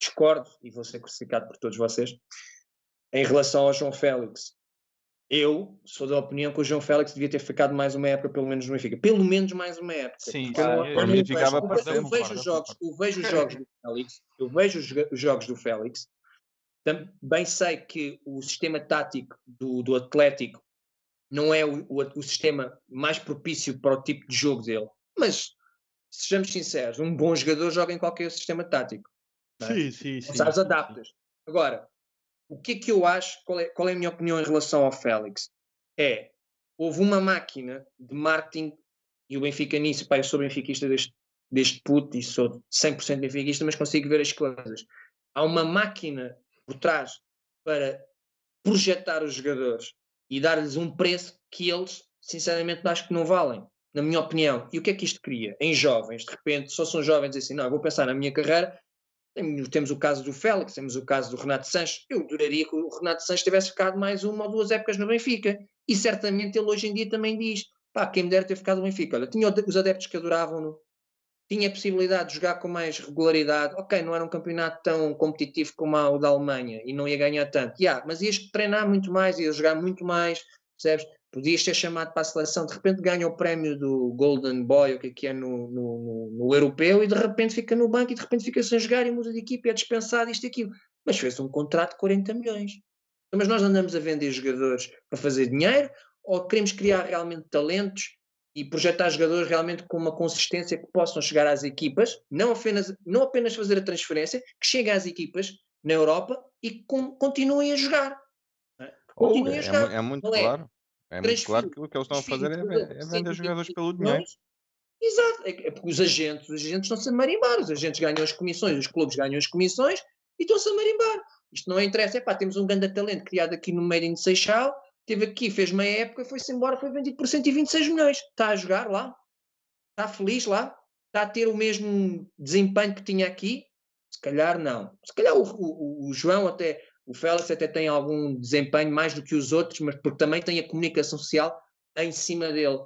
discordo, e vou ser crucificado por todos vocês, em relação ao João Félix. Eu sou da opinião que o João Félix devia ter ficado mais uma época, pelo menos no Benfica. Pelo menos mais uma época. Sim, eu, eu, eu, vejo, eu vejo os jogos, eu vejo os jogos do Félix, eu vejo os jogos do Félix. Também sei que o sistema tático do, do Atlético não é o, o, o, sistema mais propício para o tipo de jogo dele. Mas, sejamos sinceros, um bom jogador joga em qualquer sistema tático. É? Sim, sim, sim. Sabes, adaptas. Agora, o que é que eu acho, qual é, qual é a minha opinião em relação ao Félix? É, houve uma máquina de marketing e o Benfica nisso, pá, eu sou benfiquista deste, deste puto e sou 100% benfiquista, mas consigo ver as coisas. Há uma máquina por trás para projetar os jogadores e dar-lhes um preço que eles, sinceramente, acho que não valem, na minha opinião. E o que é que isto cria? Em jovens, de repente, só são jovens assim, não, vou pensar na minha carreira, temos o caso do Félix, temos o caso do Renato Sanches. Eu adoraria que o Renato Sanches tivesse ficado mais uma ou duas épocas no Benfica. E certamente ele hoje em dia também diz: pá, quem me dera ter ficado no Benfica. Olha, tinha os adeptos que adoravam-no, tinha a possibilidade de jogar com mais regularidade. Ok, não era um campeonato tão competitivo como o da Alemanha e não ia ganhar tanto. Yeah, mas ias treinar muito mais, ias jogar muito mais, percebes? Podias ser chamado para a seleção, de repente ganha o prémio do Golden Boy, o que é que é no, no, no, europeu, e de repente fica no banco e de repente fica sem jogar e muda de equipe, é dispensado isto e aquilo. Mas fez um contrato de 40 milhões. Então, mas nós andamos a vender jogadores para fazer dinheiro ou queremos criar realmente talentos e projetar jogadores realmente com uma consistência que possam chegar às equipas, não apenas, não apenas fazer a transferência, que cheguem às equipas na Europa e com, continuem a jogar. Continuem oh, a jogar. É, é muito é claro. É muito claro que o que eles estão a fazer é, é vender jogadores pelo dinheiro. Exato, é, é porque os agentes, os agentes estão-se a marimbar, os agentes ganham as comissões, os clubes ganham as comissões e estão-se a marimbar. Isto não interessa, é pá, temos um grande talento criado aqui no Made in Seixal, teve aqui, fez meia época, foi-se embora, foi vendido por 126 milhões. Está a jogar lá? Está feliz lá? Está a ter o mesmo desempenho que tinha aqui? Se calhar não. Se calhar o, o, o João até o Félix até tem algum desempenho mais do que os outros, mas porque também tem a comunicação social em cima dele.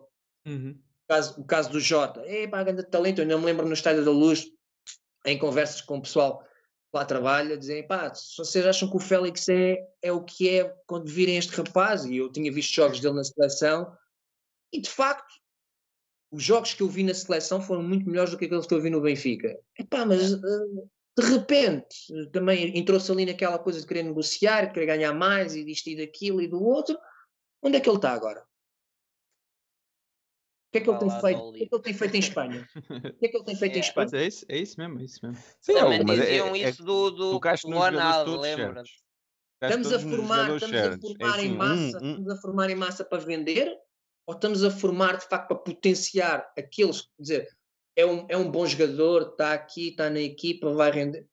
Uhum. O, caso, o caso do Jota, é pá, grande talento. Eu não me lembro no Estádio da Luz, em conversas com o pessoal que lá trabalha, dizem, pá, se vocês acham que o Félix é, é o que é quando virem este rapaz, e eu tinha visto jogos dele na seleção, e de facto, os jogos que eu vi na seleção foram muito melhores do que aqueles que eu vi no Benfica. Epá, mas uh, de repente também entrou-se ali naquela coisa de querer negociar, de querer ganhar mais e disto e daquilo e do outro. Onde é que ele está agora? O que é que ele tem feito? O que é que ele tem feito em Espanha? O que é que ele tem feito é, em Espanha? É isso, é isso mesmo, é isso mesmo. Sim, Também mas diziam é, é, isso do, do Ronaldo, lembra? Estamos a formar, estamos a formar em massa, um, um... estamos a formar em massa para vender ou estamos a formar de facto para potenciar aqueles, quer dizer, é um, é um bom jogador, está aqui, está na equipa, vai render.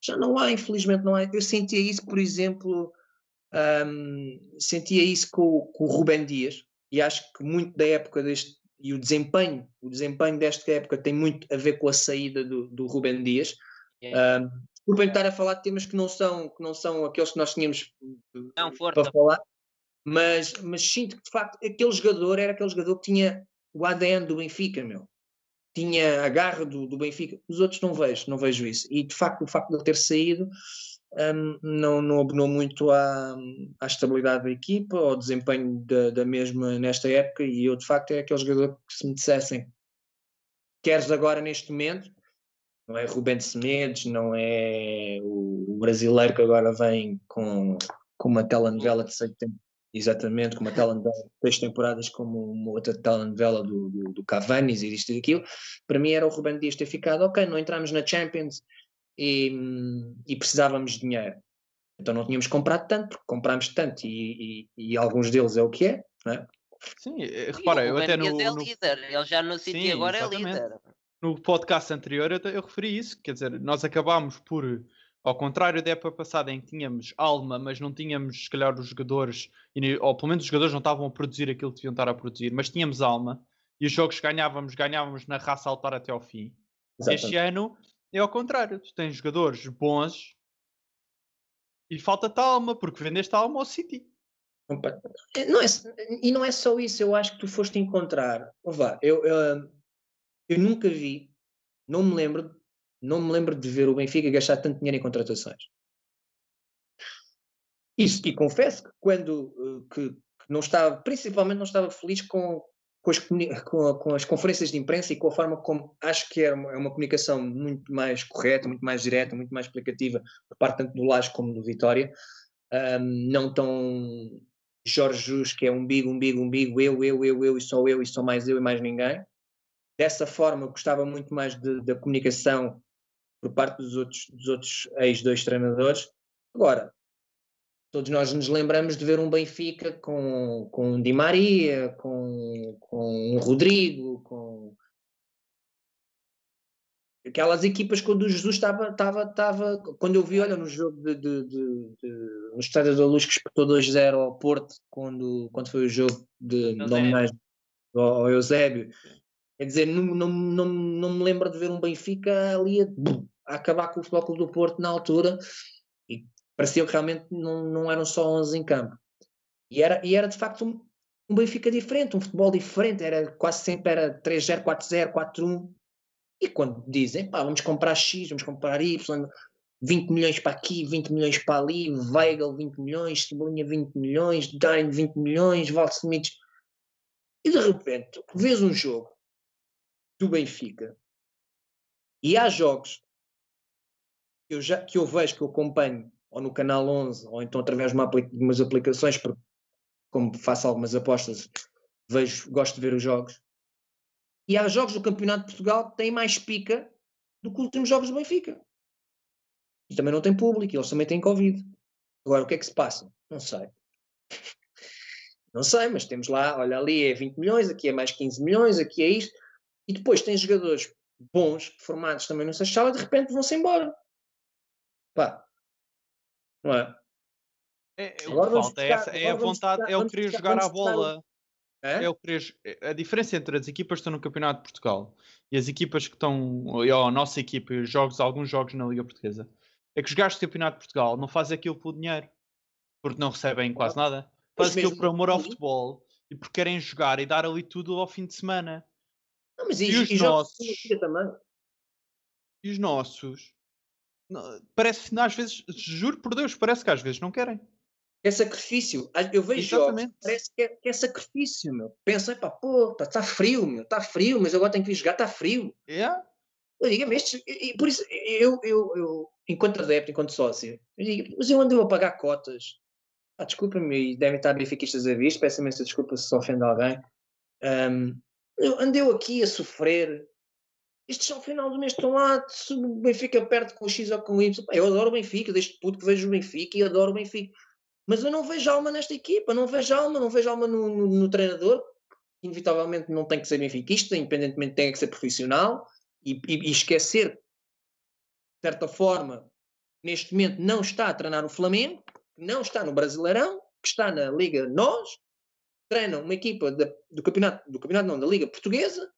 Já não há, infelizmente, não há. Eu sentia isso, por exemplo, um, sentia isso com, com o Rubem Dias, e acho que muito da época deste, e o desempenho, o desempenho desta época tem muito a ver com a saída do, do Rubem Dias. Um, desculpem estar a falar de temas que não são, que não são aqueles que nós tínhamos não, para falar, mas, mas sinto que de facto aquele jogador era aquele jogador que tinha o ADN do Benfica, meu tinha a garra do, do Benfica, os outros não vejo, não vejo isso. E de facto, o facto de ele ter saído um, não, não abonou muito à, à estabilidade da equipa, ao desempenho da, da mesma nesta época. E eu, de facto, é aquele jogador que se me dissessem queres agora neste momento, não é Rubén Semedes, não é o, brasileiro que agora vem com, com uma telenovela de seis, exatamente, como a telenovela, três temporadas como uma outra telenovela do, do, do Cavani e isto e aquilo, para mim era o Ruben Dias ter ficado, ok, não entramos na Champions e, e precisávamos de dinheiro. Então não tínhamos comprado tanto, porque comprámos tanto e, e, e alguns deles é o que é, não é? Sim, eh, repara, eu até no, é líder, ele já no City agora exatamente. é líder. No podcast anterior eu, eu referi isso, quer dizer, nós acabámos por ao contrário da época passada em que tínhamos alma, mas não tínhamos, se calhar, os jogadores, ou pelo menos os jogadores não estavam a produzir aquilo que deviam estar a produzir, mas tínhamos alma e os jogos ganhávamos, ganhávamos na raça altar até ao fim. Exatamente. Este ano é ao contrário. Tu tens jogadores bons e falta-te alma, porque vendeste alma ao City. Não é, e não é só isso, eu acho que tu foste encontrar. Vá, eu, eu, eu nunca vi, não me lembro, não me lembro de ver o Benfica gastar tanto dinheiro em contratações. Isso, e confesso que quando eh, que, que não estava, principalmente não estava feliz com, com as, com, com, as conferências de imprensa e com a forma como acho que era uma, é uma, comunicação muito mais correta, muito mais direta, muito mais explicativa por parte tanto do Laje como do Vitória. Um, não tão Jorge Jus, que é umbigo, umbigo, umbigo, eu, eu, eu, eu, e só eu, e só mais eu e mais ninguém. Dessa forma, gostava muito mais da comunicação por parte dos outros, dos outros ex-dois treinadores. Agora, todos nós nos lembramos de ver um Benfica com, com Di Maria, com, com um Rodrigo, com aquelas equipas quando o Jesus estava, estava, estava quando eu vi, olha, no jogo de, de, de, de no Estádio da Luz que espetou 2-0 ao Porto, quando, quando foi o jogo de, de homenagem ao Eusébio, quer dizer, não, não, não, não me lembro de ver um Benfica ali a, a acabar com o Futebol do Porto na altura e parecia que realmente não, não eram só 11 em campo. E era, e era de facto um, um Benfica diferente, um futebol diferente, era quase sempre era 3-0, 4-0, 4-1 e quando dizem, pá, vamos comprar X, vamos comprar Y, 20 milhões para aqui, 20 milhões para ali, Weigl 20 milhões, Cebolinha 20 milhões, Dine 20 milhões, Valsmith. E de repente, vês um jogo do Benfica e há jogos que eu, já, que eu vejo, que eu acompanho, ou no canal 11, ou então através de, uma, de umas aplicações, porque como faço algumas apostas, vejo, gosto de ver os jogos. E há jogos do Campeonato de Portugal que têm mais pica do que os últimos jogos do Benfica. E também não tem público, eles também têm Covid. Agora, o que é que se passa? Não sei. Não sei, mas temos lá, olha, ali é 20 milhões, aqui é mais 15 milhões, aqui é isto. E depois tem jogadores bons, formados também no Seixal, e de repente vão-se embora. Pá. Não é? É, é o que falta é, essa, é a vontade, é o querer jogar a bola. É? é o que é, a diferença entre as equipas que estão no Campeonato de Portugal e as equipas que estão, ou a nossa equipa, jogos, alguns jogos na Liga Portuguesa, é que os gajos do Campeonato de Portugal não fazem aquilo pelo dinheiro, porque não recebem quase nada. Fazem aquilo por amor ao futebol e porque querem jogar e dar ali tudo ao fim de semana. Não, mas e, e os e nossos. E os nossos. Parece, às vezes, juro por Deus, parece que às vezes não querem é sacrifício. Eu vejo Exatamente. jogos, parece que é, que é sacrifício, meu. Pensa, pá, pô, está frio, meu, está frio, mas agora tenho que vir jogar, está frio. Yeah. Eu digo, estes, e, por isso, eu, eu, eu, enquanto adepto, enquanto sócio, eu digo, mas eu ando a pagar cotas. Ah, Desculpa-me, devem estar benfiquistas a visto, peço imensa desculpa se ofendo alguém. Um, eu andei aqui a sofrer. Estes ao final do mês estão lá, se o Benfica perde com o X ou com o Y. Eu adoro o Benfica, desde puto que vejo o Benfica e adoro o Benfica mas eu não vejo alma nesta equipa, não vejo alma, não vejo alma no, no, no treinador, inevitavelmente não tem que ser benfiquista, independentemente tem que ser profissional e, e, e, esquecer, de certa forma, neste momento não está a treinar o Flamengo, não está no Brasileirão, que está na Liga Nós, treina uma equipa do campeonato, do campeonato não, da Liga Portuguesa,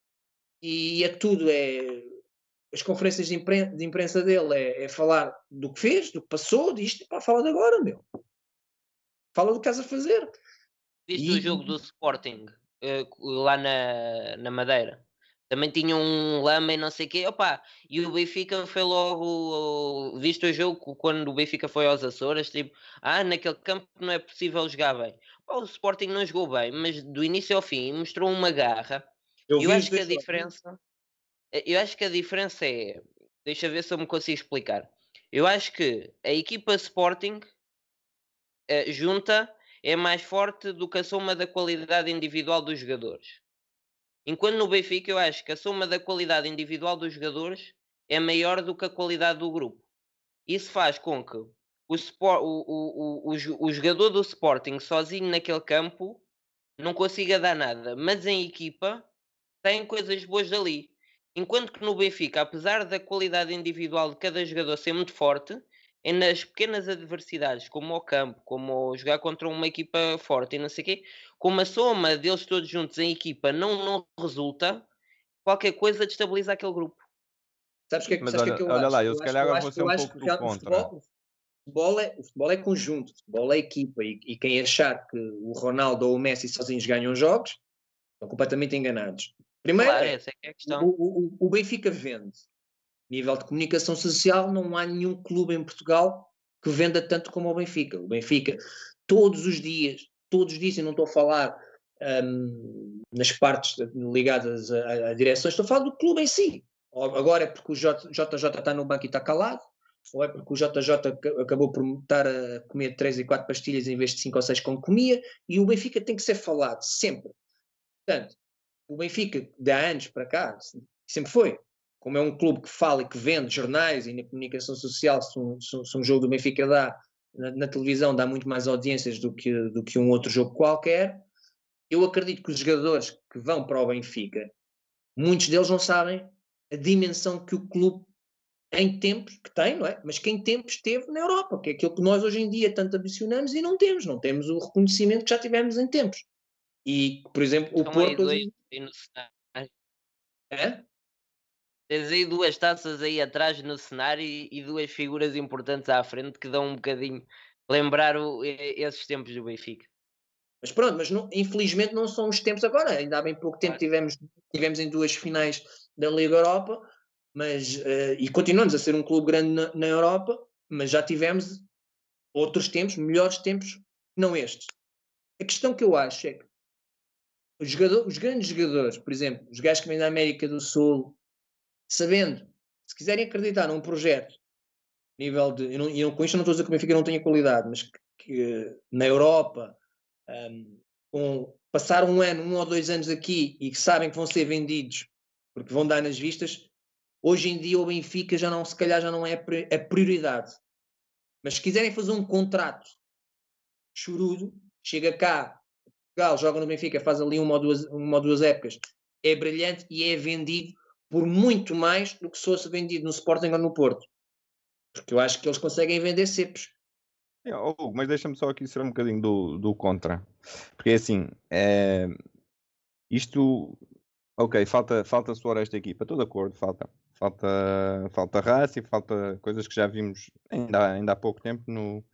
e é tudo, é as conferências de, impren de imprensa dele é, é, falar do que fez, do que passou, disto, para falar de agora, meu. Fala do que estás a fazer. Viste e... o jogo do Sporting uh, lá na, na Madeira? Também tinha um lama e não sei o quê. Opa, e o Benfica foi logo. Visto o jogo quando o Benfica foi aos Açores, tipo, ah, naquele campo não é possível jogar bem. o Sporting não jogou bem, mas do início ao fim mostrou uma garra. Eu, eu acho que a diferença. Eu acho que a diferença é. Deixa ver se eu me consigo explicar. Eu acho que a equipa Sporting uh, junta é mais forte do que a soma da qualidade individual dos jogadores. Enquanto no Benfica eu acho que a soma da qualidade individual dos jogadores é maior do que a qualidade do grupo. Isso faz com que o, o, o, o jogador do Sporting sozinho naquele campo não consiga dar nada, mas em equipa tem coisas boas dali. Enquanto que no Benfica, apesar da qualidade individual de cada jogador ser muito forte, é nas pequenas adversidades, como ao campo, como jogar contra uma equipa forte e não sei o quê, como a soma deles todos juntos em equipa não, não resulta, qualquer coisa destabiliza aquele grupo. Sabes o que, é, Mas sabes olha, que é que eu olha acho? lá, eu Eu se acho- calhar agora vou ser um pouco que do o contra. futebol- o futebol é, o futebol é conjunto, o futebol é equipa e, e quem achar que o Ronaldo ou o Messi sozinhos ganham jogos estão completamente enganados. Primeiro, Claro, essa é é a questão. o, o- o Benfica vende. Nível de comunicação social, não há nenhum clube em Portugal que venda tanto como o Benfica. O Benfica, todos os dias, todos os dias, e não estou a falar hum, nas partes ligadas a direções, estou a falar do clube em si. Agora é porque o JJ está no banco e está calado, ou é porque o JJ aca- acabou por estar a comer 3 e 4 pastilhas em vez de 5 ou 6 como comia, e o Benfica tem que ser falado, sempre. Portanto, o Benfica, de há anos para cá, sempre foi. Como é um clube que fala e que vende jornais e na comunicação social, se um, se- um jogo do Benfica dá, na, na televisão dá muito mais audiências do que, do que um outro jogo qualquer, eu acredito que os jogadores que vão para o Benfica, muitos deles não sabem a dimensão que o clube em tempos, que tem, não é? Mas que em tempos teve na Europa, que é aquilo que nós hoje em dia tanto ambicionamos e não temos, não temos o reconhecimento que já tivemos em tempos. E, por exemplo, o Porto. dois hoje- no cenário. Hã? Tens aí duas taças aí atrás no cenário e, e duas figuras importantes à frente que dão um bocadinho lembrar o- esses tempos do Benfica. Mas pronto, mas não- infelizmente não são os tempos agora. Ainda há bem pouco tempo tivemos, tivemos em duas finais da Liga Europa, mas, eh, e continuamos a ser um clube grande na, na Europa, mas já tivemos outros tempos, melhores tempos, não estes. A questão que eu acho é que os, jogador- os grandes jogadores, por exemplo, os gajos que vêm da América do Sul, sabendo, se quiserem acreditar num projeto, nível de. Eu não, eu com isto não estou a dizer que o Benfica não tenha qualidade, mas que, que na Europa um, com, passar um ano, um ou dois anos aqui e que sabem que vão ser vendidos porque vão dar nas vistas, hoje em dia o Benfica já não, se calhar já não é a prioridade. Mas se quiserem fazer um contrato chorudo, chega cá, Portugal, joga no Benfica, faz ali uma ou duas, uma ou duas épocas, é brilhante e é vendido por muito mais do que se fosse vendido no Sporting ou no Porto. Porque eu acho que eles conseguem vender cepos. É, mas deixa-me só aqui ser um bocadinho do, do contra. Porque assim, é, isto, ok, falta, falta suor a esta equipa, estou de acordo, falta. Falta, falta raça e falta coisas que já vimos ainda, ainda há pouco tempo no,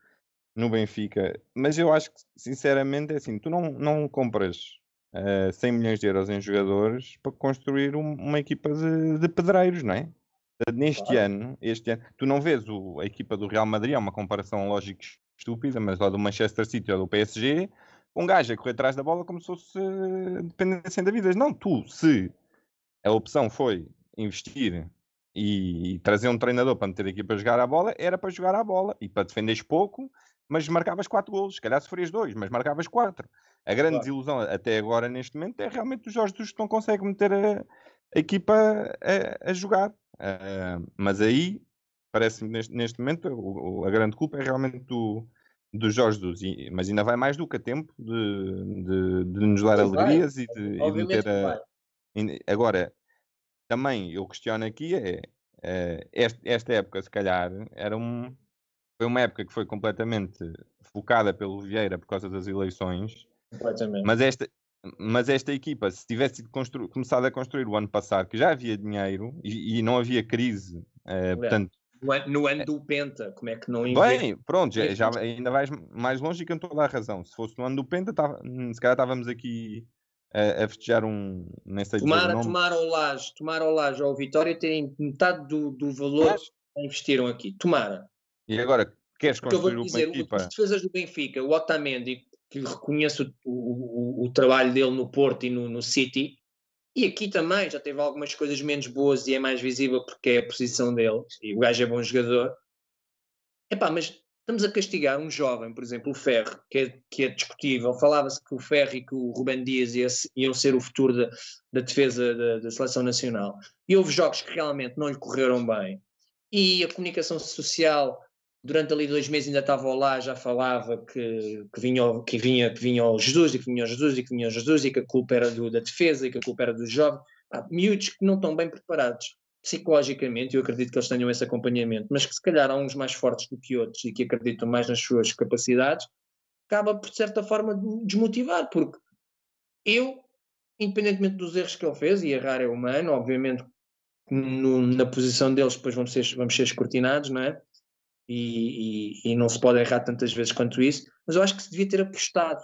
no Benfica. Mas eu acho que, sinceramente, é assim, tu não, não compras eh, 100 milhões de euros em jogadores para construir um- uma equipa de, de pedreiros, não é? Neste Claro. ano, este ano, tu não vês o- a equipa do Real Madrid, é uma comparação lógica estúpida, mas lá do Manchester City ou do PSG, um gajo a correr atrás da bola como se fosse eh, dependência da vida. Não, tu, se a opção foi investir e, e trazer um treinador para meter a equipa a jogar a bola, era para jogar a bola e para defenderes pouco, mas marcavas 4 golos, se calhar sofrias 2, mas marcavas 4. A grande Claro. desilusão até agora, neste momento, é realmente o Jorge Jesus que não consegue meter a, a equipa a, a jogar. Ah, mas aí, parece-me neste, neste momento, o- o- a grande culpa é realmente do, do Jorge Jesus. E- mas ainda vai mais do que a tempo de, de, de nos dar vai. alegrias e de, e de a, Agora, também eu questiono aqui é, este- esta época, se calhar, era um, foi uma época que foi completamente focada pelo Vieira por causa das eleições, Completamente. mas esta, mas esta equipa, se tivesse constru- começado a construir o ano passado, que já havia dinheiro e, e não havia crise, eh, portanto, No ano, no ano do Penta, como é que não investe? bem, pronto, já, já ainda vais mais longe e com toda a razão. Se fosse no ano do Penta, tava, hum, se calhar estávamos aqui a, a festejar um, nem sei dizer o tomara ao Laje, tomara ao Laje ou ao Vitória terem metade do, do valor que investiram aqui. Tomara. E agora, queres construir vou uma dizer, equipa... os defesas do Benfica, o Otamendi, que reconheço o, o, o, o trabalho dele no Porto e no, no City, e aqui também já teve algumas coisas menos boas e é mais visível porque é a posição dele, e o gajo é bom jogador. Epá, mas estamos a castigar um jovem, por exemplo, o Ferro, que é, que é discutível. Falava-se que o Ferro e que o Ruben Dias iam ser o futuro da, da defesa da, da seleção nacional. E houve jogos que realmente não lhe correram bem. E a comunicação social durante ali dois meses ainda estava lá, já falava que, que, vinha, que, vinha, que vinha o Jesus e que vinha o Jesus e que vinha o Jesus e que a culpa era do, da defesa e que a culpa era do jovem. Há miúdos que não estão bem preparados psicologicamente, eu acredito que eles tenham esse acompanhamento, mas que se calhar há uns mais fortes do que outros e que acreditam mais nas suas capacidades, acaba por de certa forma de desmotivar, porque eu, independentemente dos erros que ele fez, e errar é humano, obviamente no, na posição deles depois vamos ser, vamos ser escrutinados, não é? E, e, e, não se pode errar tantas vezes quanto isso, mas eu acho que se devia ter apostado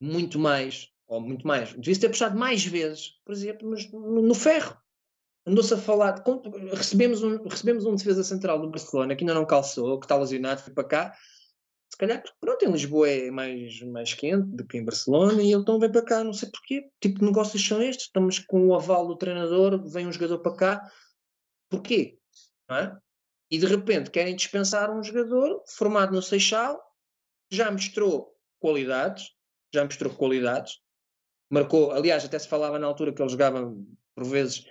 muito mais, ou muito mais, devia ter apostado mais vezes, por exemplo, no, no ferro. Andou-se a falar, recebemos, um, recebemos um defesa central do Barcelona que ainda não calçou, que está lesionado, foi para cá, se calhar porque pronto, em Lisboa é mais, mais quente do que em Barcelona e ele então vem para cá, não sei porquê. Tipo de negócios são estes? Estamos com o aval do treinador, vem um jogador para cá. Porquê? É? E de repente querem dispensar um jogador formado no Seixal, já mostrou qualidades, já mostrou qualidades, marcou, aliás, até se falava na altura que ele jogava por vezes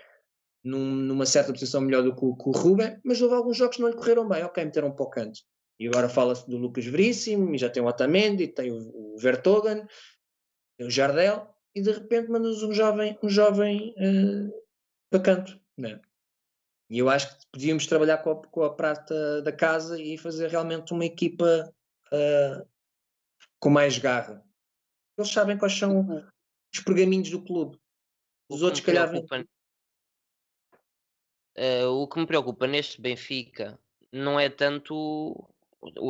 num, numa certa posição melhor do que, que o Ruben, mas houve alguns jogos que não lhe correram bem, ok, meteram um pouco antes. E agora fala-se do Lucas Veríssimo, e já tem o Otamendi, tem o, o Vertogen, tem o Jardel, e de repente mandas um jovem, um jovem uh, para canto. Né? E eu acho que podíamos trabalhar com a, com a prata da casa e fazer realmente uma equipa uh, com mais garra. Eles sabem quais são uhum. os pergaminhos do clube. Os outros, calhar. Uh, o que me preocupa neste Benfica não é tanto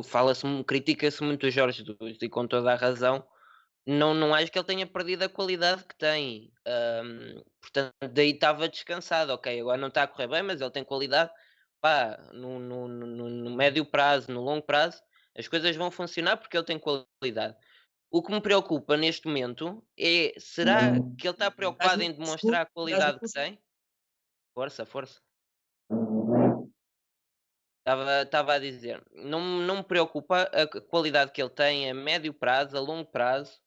fala-se, critica-se muito o Jorge Jesus e com toda a razão, não, não acho que ele tenha perdido a qualidade que tem. Um, portanto, daí estava descansado, ok, agora não está a correr bem, mas ele tem qualidade. Pá, no, no, no, no médio prazo, no longo prazo, as coisas vão funcionar porque ele tem qualidade. O que me preocupa neste momento é, será que ele está preocupado em demonstrar a qualidade que tem? Força, força. Estava a dizer, não, não me preocupa a qualidade que ele tem a médio prazo, a longo prazo.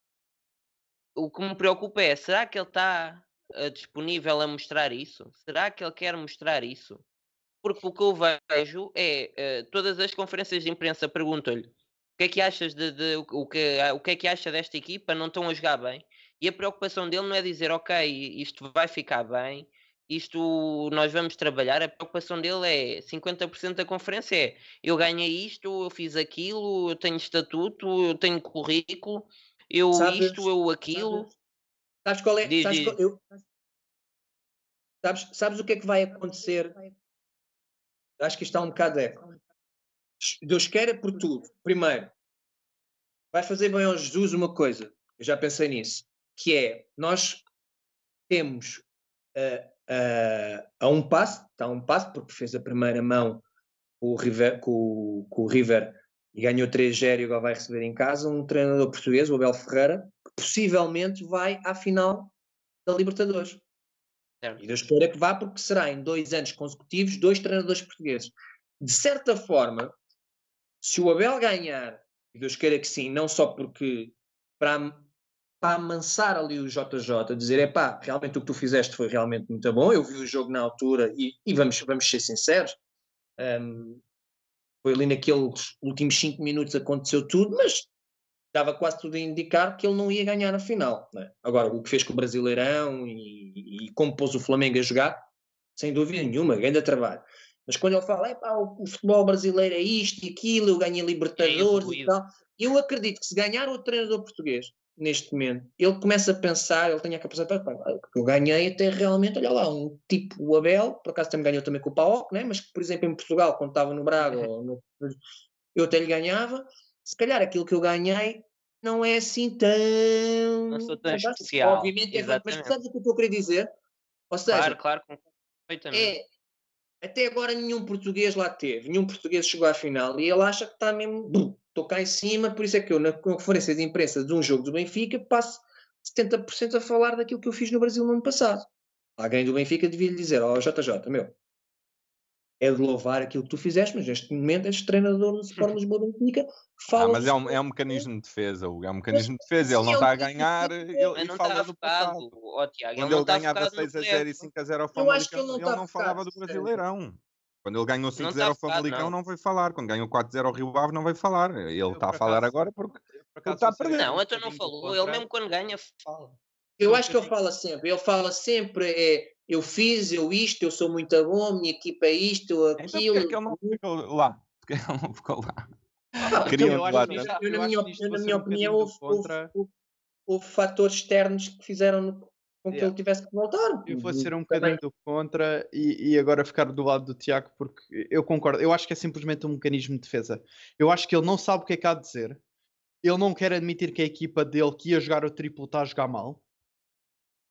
O que me preocupa é, será que ele está uh, disponível a mostrar isso? Será que ele quer mostrar isso? Porque o que eu vejo é, uh, todas as conferências de imprensa perguntam-lhe o que é que achas de, de, o, que, o que é que acha desta equipa, não estão a jogar bem. E a preocupação dele não é dizer, ok, isto vai ficar bem, isto nós vamos trabalhar, a preocupação dele é 50% da conferência é eu ganhei isto, eu fiz aquilo, eu tenho estatuto, eu tenho currículo, eu sabes, isto, eu aquilo. Sabes, sabes qual é? Diz, sabes, diz. Eu, sabes, sabes o que é que vai acontecer? Acho que está um bocado de Deus quer é por tudo. Primeiro, vai fazer bem ao Jesus uma coisa, eu já pensei nisso, que é nós temos uh, uh, a um passo, está a um passo, porque fez a primeira mão com o River, com, com o River e ganhou 3-0 e agora vai receber em casa um treinador português, o Abel Ferreira, que possivelmente vai à final da Libertadores. E Deus queira que vá, porque será em dois anos consecutivos dois treinadores portugueses. De certa forma, se o Abel ganhar, e Deus queira que sim, não só porque para para amansar ali o JJ, dizer, é pá, realmente o que tu fizeste foi realmente muito bom, eu vi o jogo na altura e, e vamos, vamos ser sinceros, um, foi ali naqueles últimos 5 minutos aconteceu tudo, mas estava quase tudo a indicar que ele não ia ganhar na final. Né? Agora, o que fez com o Brasileirão e, e, como pôs o Flamengo a jogar, sem dúvida nenhuma, grande trabalho. Mas quando ele fala, pá, o, o, futebol brasileiro é isto e aquilo, eu ganhei Libertadores é e tal, eu acredito que se ganhar o treinador português neste momento, ele começa a pensar, ele tem a capacidade para eu ganhei até realmente, olha lá, um tipo o Abel, por acaso também ganhou também com o Paok, né? mas por exemplo em Portugal, quando estava no Braga, no, eu até lhe ganhava, se calhar aquilo que eu ganhei não é assim tão. Não sou tão especial. Obviamente, é, mas sabes o que eu estou a querer dizer? Ou seja, claro, claro, é, até agora nenhum português lá teve, nenhum português chegou à final e ele acha que está mesmo estou cá em cima, por isso é que eu, na conferência de imprensa de um jogo do Benfica, passo 70% a falar daquilo que eu fiz no Brasil no ano passado. Alguém do Benfica devia lhe dizer, ó oh, JJ, meu, é de louvar aquilo que tu fizeste, mas neste momento este treinador do Sport Lisboa Benfica fala... Ah, mas é um, é um mecanismo de defesa, é um mecanismo de defesa, ele não está a ganhar, ele, ele fala do passado. Oh, Tiago, Quando ele, ele ganhava 6 a 0 e 5 a 0 ao Famalicão, ele não, ele não falava do Brasileirão. Quando ele ganhou 5-0 tá ao Famalicão, não. não veio falar. Quando ganhou 4-0 ao Rio Ave, não veio falar. Ele está a falar agora porque, porque está a perder. Não, então não falou. Ele mesmo quando ganha, fala. Eu acho que ele fala sempre. Ele fala sempre, é, eu fiz, eu isto, eu sou muito bom, minha equipa é isto, aquilo. Então, porque é que ele não ficou lá? Porque ele não ficou lá? Ah, eu, acho, eu, eu, na minha, eu, na minha opinião, houve, houve, houve, houve, fatores externos que fizeram com que yeah. ele tivesse que voltar. Eu vou ser um bocadinho do contra e, e, agora ficar do lado do Tiago, porque eu concordo. Eu acho que é simplesmente um mecanismo de defesa. Eu acho que ele não sabe o que é que há de dizer. Ele não quer admitir que a equipa dele que ia jogar o triplo está a jogar mal.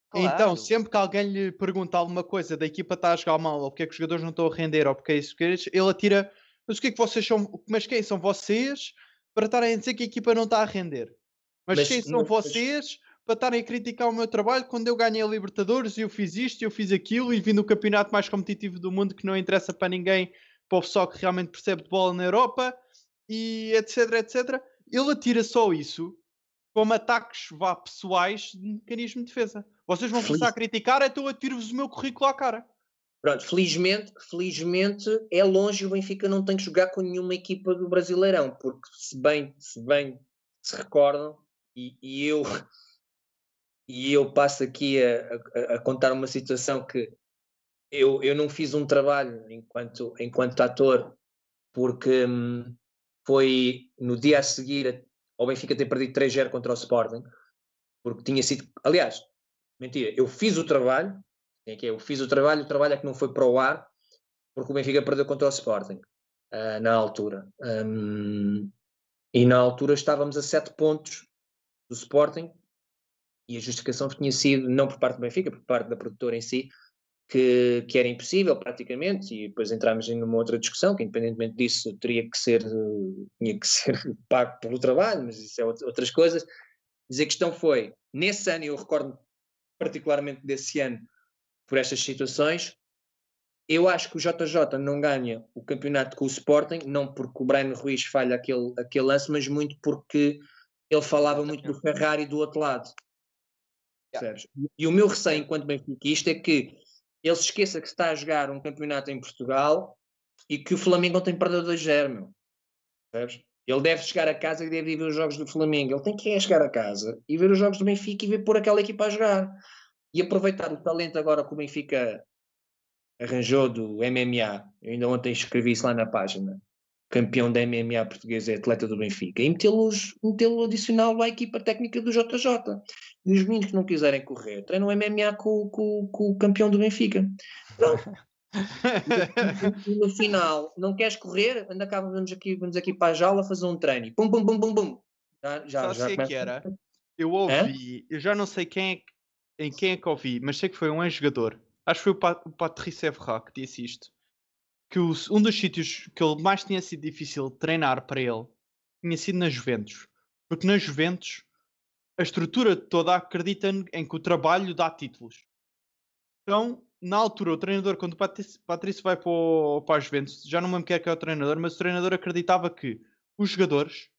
Claro. Então, sempre que alguém lhe pergunta alguma coisa da equipa está a jogar mal, ou porque é que os jogadores não estão a render, ou porque é isso que ele atira. Mas o que é que vocês são? Mas quem são vocês para estarem a dizer que a equipa não está a render? Mas, mas quem são mas, vocês para estarem a criticar o meu trabalho quando eu ganhei a Libertadores e eu fiz isto, eu fiz aquilo e vim no campeonato mais competitivo do mundo que não interessa para ninguém, para o pessoal que realmente percebe de bola na Europa e etc, etc. Ele atira só isso como ataques vá pessoais de mecanismo de defesa. Vocês vão começar a criticar, então eu atiro-vos o meu currículo à cara. Pronto, felizmente, felizmente é longe o Benfica não tem que jogar com nenhuma equipa do Brasileirão, porque se bem se, bem se recordam, e, e eu e eu passo aqui a, a, a, contar uma situação que eu, eu não fiz um trabalho enquanto, enquanto ator, porque hum, foi no dia a seguir ao Benfica ter perdido 3-0 contra o Sporting, porque tinha sido. Aliás, mentira, eu fiz o trabalho, é é, eu fiz o trabalho, o trabalho é que não foi para o ar, porque o Benfica perdeu contra o Sporting uh, na altura. Um, e na altura estávamos a 7 pontos do Sporting e a justificação tinha sido, não por parte do Benfica, por parte da produtora em si, que, que era impossível praticamente, e depois entramos em uma outra discussão, que independentemente disso teria que ser, tinha que ser pago pelo trabalho, mas isso é outras coisas. Mas a questão foi, nesse ano, eu recordo particularmente desse ano, por estas situações, eu acho que o JJ não ganha o campeonato com o Sporting, não porque o Brian Ruiz falha aquele, aquele lance, mas muito porque ele falava muito do Ferrari do outro lado. Percebes? E o meu receio enquanto benfiquista é que ele se esqueça que está a jogar um campeonato em Portugal e que o Flamengo tem de germe. Percebes? Ele deve chegar a casa e deve ver os jogos do Flamengo. Ele tem que ir chegar a casa e ver os jogos do Benfica e ver pôr aquela equipa a jogar. E aproveitar o talento agora que o Benfica arranjou do MMA. Eu ainda ontem escrevi isso lá na página campeão da MMA portuguesa, é atleta do Benfica, e metê-los, metê-lo adicional à equipa técnica do JJ. E os meninos que não quiserem correr, treinam MMA com, com, com o campeão do Benfica. Pronto. no final, não queres correr? Anda cá, vamos aqui, vamos aqui para a jaula fazer um treino. Pum, pum, pum, pum, pum. Já, já, já sei começa... que era. Eu ouvi, eu já não sei quem é, em quem é que ouvi, mas sei que foi um ex-jogador. Acho que foi o, Pat, o Patrice Evra que disse isto que os, um dos sítios que ele mais tinha sido difícil treinar para ele tinha sido na Juventus. Porque na Juventus a estrutura toda acredita em que o trabalho dá títulos. Então, na altura, o treinador, quando o Patrício, vai para, o, para Juventus, já não me lembro quem é que é o treinador, mas o treinador acreditava que os jogadores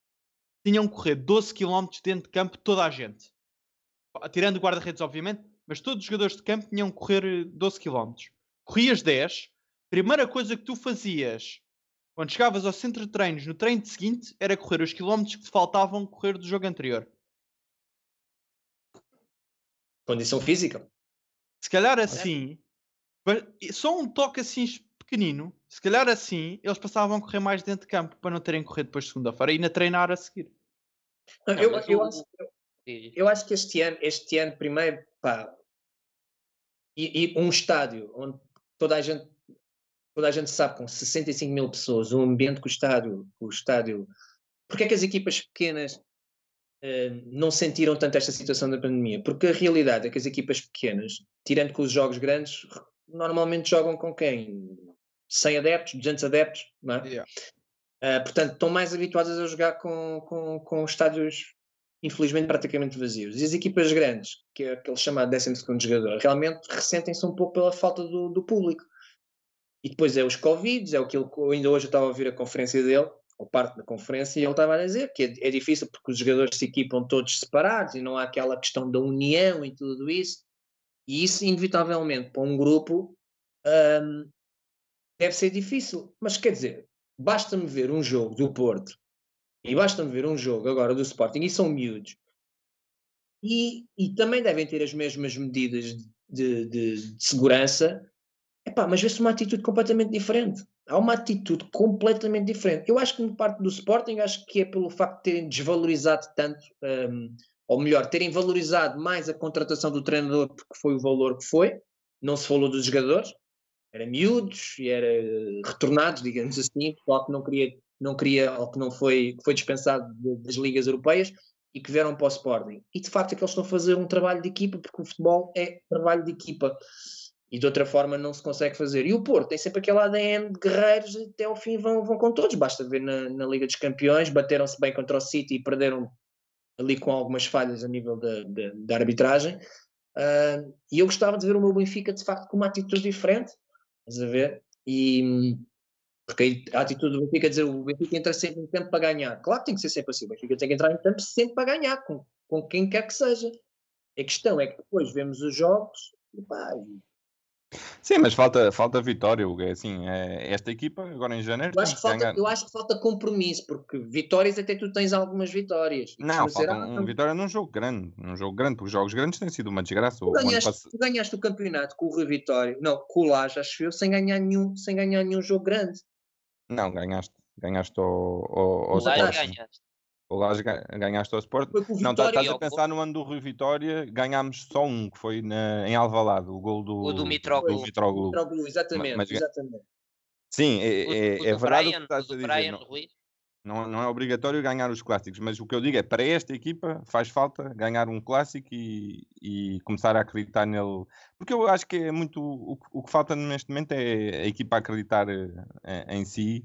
tinham que correr 12 km dentro de campo, toda a gente. Tirando o guarda-redes, obviamente, mas todos os jogadores de campo tinham que correr 12 km. Corrias 10, primeira coisa que tu fazias quando chegavas ao centro de treinos no treino seguinte era correr os quilómetros que te faltavam correr do jogo anterior. Condição física? Se calhar assim, só um toque assim pequenino, se calhar assim, eles passavam a correr mais dentro de campo para não terem corrido depois de segunda-feira e ainda treinar a seguir. Não, eu, eu, eu, acho, eu, acho, que este ano, este ano primeiro, pá, e, e um estádio onde toda a gente toda a gente sabe, com 65 mil pessoas, o ambiente que o estádio, o estádio. Porque é que as equipas pequenas uh, não sentiram tanto esta situação da pandemia? Porque a realidade é que as equipas pequenas, tirando com os jogos grandes, normalmente jogam com quem? 100 adeptos, 200 adeptos, não é? Yeah. Uh, portanto, estão mais habituadas a jogar com, com, com estádios, infelizmente, praticamente vazios. E as equipas grandes, que é aquele chamado 12 jogador, realmente ressentem-se um pouco pela falta do, do público. E depois é os Covid, é o que ainda hoje eu estava a ouvir a conferência dele, ou parte da conferência, e ele estava a dizer que é, é, difícil porque os jogadores se equipam todos separados e não há aquela questão da união e tudo isso. E isso, inevitavelmente, para um grupo, hum, deve ser difícil. Mas quer dizer, basta-me ver um jogo do Porto e basta-me ver um jogo agora do Sporting, e são miúdos, e, e também devem ter as mesmas medidas de, de, de segurança Epá, mas vê-se uma atitude completamente diferente. Há uma atitude completamente diferente. Eu acho que, no parte do Sporting, acho que é pelo facto de terem desvalorizado tanto um, ou melhor, terem valorizado mais a contratação do treinador porque foi o valor que foi, não se falou dos jogadores, era miúdos e era retornados, digamos assim, pessoal que não queria, não queria ou que não foi, que foi dispensado das ligas europeias e que vieram para o Sporting. E de facto é que eles estão a fazer um trabalho de equipa, porque o futebol é trabalho de equipa. E de outra forma não se consegue fazer. E o Porto tem sempre aquele ADN de guerreiros e até ao fim vão, vão com todos. Basta ver na, na Liga dos Campeões, bateram-se bem contra o City e perderam ali com algumas falhas a nível da arbitragem. Uh, e eu gostava de ver o meu Benfica de facto com uma atitude diferente, estás a ver? E porque a atitude do Benfica é dizer o Benfica entra sempre em campo para ganhar. Claro que tem que ser sempre assim. O Benfica tem que entrar em campo sempre para ganhar, com, com quem quer que seja. A questão é que depois vemos os jogos e pá, Sim, mas falta, falta vitória, é assim, é, esta equipa agora em janeiro. Eu acho, que falta, eu acho que falta compromisso, porque vitórias até tu tens algumas vitórias. Não, falta um, um, vitória num jogo grande, num jogo grande, porque os jogos grandes têm sido uma desgraça. Tu ganhaste, tu ganhaste o campeonato com o Rio Vitória, não, com o Laje, acho eu, sem ganhar nenhum, sem ganhar nenhum jogo grande. Não, ganhaste, ganhaste ao, ao, ao ganhaste. O Laje ganhaste ao Sport. Não, tá, estás a pensar no ano do Rio Vitória, ganhámos só um, que foi na, em Alvalade, o gol do, o do Mitroglou. Mitroglou. exatamente, mas, exatamente. Sim, é, o, é, o é verdade Brian, o que estás a dizer. Não, não, não, é obrigatório ganhar os clássicos, mas o que eu digo é, para esta equipa faz falta ganhar um clássico e, e começar a acreditar nele. Porque eu acho que é muito, o, o que falta neste momento é a equipa acreditar eh, em si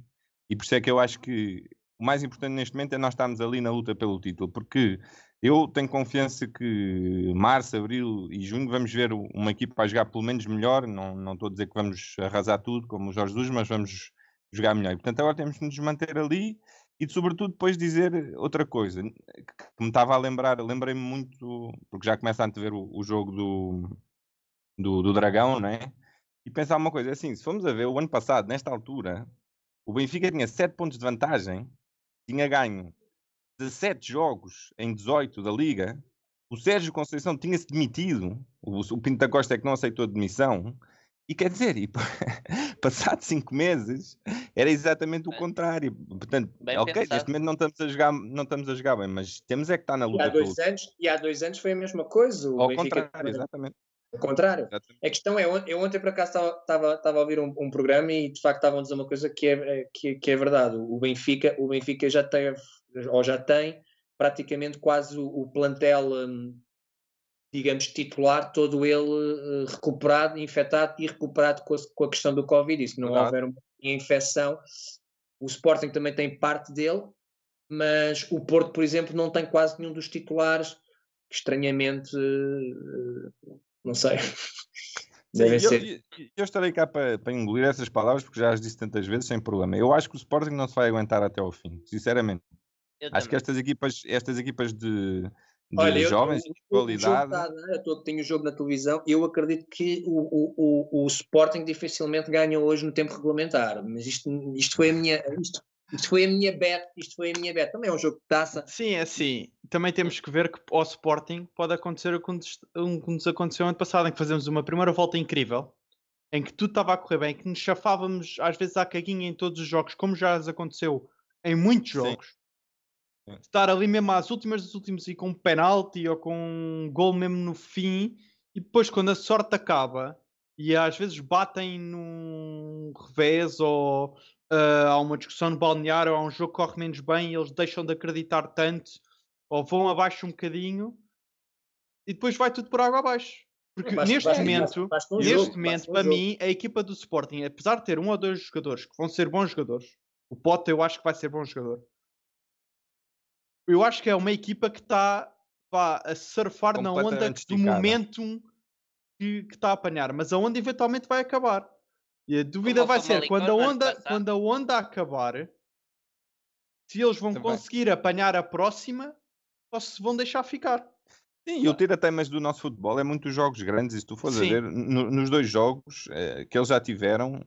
e por isso é que eu acho que o mais importante neste momento é nós estarmos ali na luta pelo título, porque eu tenho confiança que março, abril e junho vamos ver uma equipa a jogar pelo menos melhor. Não, não estou a dizer que vamos arrasar tudo como o Jorge Jesus, mas vamos jogar melhor. E, portanto, agora temos de nos manter ali e, sobretudo, depois dizer outra coisa que me estava a lembrar. Lembrei-me muito, porque já começa a antever o, o jogo do, do, do Dragão, não é? E pensar uma coisa, é assim, se formos a ver o ano passado, nesta altura, o Benfica tinha 7 pontos de vantagem tinha ganho 17 jogos em 18 da Liga, o Sérgio Conceição tinha-se demitido, o, o Pinto da Costa é que não aceitou a demissão, e quer dizer, e, passados 5 meses, era exatamente o contrário. Portanto, bem ok, pensado. neste momento não estamos, a jogar, não estamos a jogar bem, mas temos é que estar na luta. E há dois, anos, e há dois anos foi a mesma coisa. Ao Benfica contrário, exatamente. Ao contrário. Exatamente. A questão é, eu ontem por acaso estava, a ouvir um, um, programa e de facto estavam a dizer uma coisa que é, que, que, é verdade. O Benfica, o Benfica já tem, ou já tem, praticamente quase o, o plantel, um, digamos, titular, todo ele uh, recuperado, infectado e recuperado com a, com a questão do Covid. E se não verdade. houver uma infecção, o Sporting também tem parte dele, mas o Porto, por exemplo, não tem quase nenhum dos titulares estranhamente uh, não sei. Deve Sim, ser. Eu, eu, estarei cá para, para engolir essas palavras porque já as disse tantas vezes sem problema. Eu acho que o Sporting não se vai aguentar até ao fim, sinceramente. Eu acho também. que estas equipas, estas equipas de, de Olha, jovens de qualidade. Tá, né? Eu tenho o jogo na televisão eu acredito que o, o, o, o Sporting dificilmente ganha hoje no tempo regulamentar. Mas isto, isto foi a minha. Isto, isto foi a minha bet, isto foi a minha bet. Também é um jogo de taça. Sim, é assim. Também temos que ver que ao Sporting pode acontecer o que nos aconteceu ano passado, em que fazemos uma primeira volta incrível, em que tudo estava a correr bem, que nos chafávamos às vezes à caguinha em todos os jogos, como já aconteceu em muitos jogos. Sim. Estar ali mesmo às últimas dos últimos e com um penalti ou com um gol mesmo no fim, e depois quando a sorte acaba e às vezes batem num revés ou uh, há uma discussão no balneário, há um jogo que corre menos bem e eles deixam de acreditar tanto ou vão abaixo um bocadinho e depois vai tudo por água abaixo. Porque neste momento, neste jogo, momento, para mim, a equipa do Sporting, apesar de ter um ou dois jogadores que vão ser bons jogadores, o Pote eu acho que vai ser bom jogador. Eu acho que é uma equipa que está a surfar na onda do momentum que, que está a apanhar, mas a onda eventualmente vai acabar. E a dúvida vai ser quando a, onda, quando a onda acabar, se eles vão Também. conseguir apanhar a próxima ou se vão deixar ficar. Sim, e o tira-temas do nosso futebol é muitos jogos grandes, e se tu fores a ver, no, nos dois jogos eh, que eles já tiveram,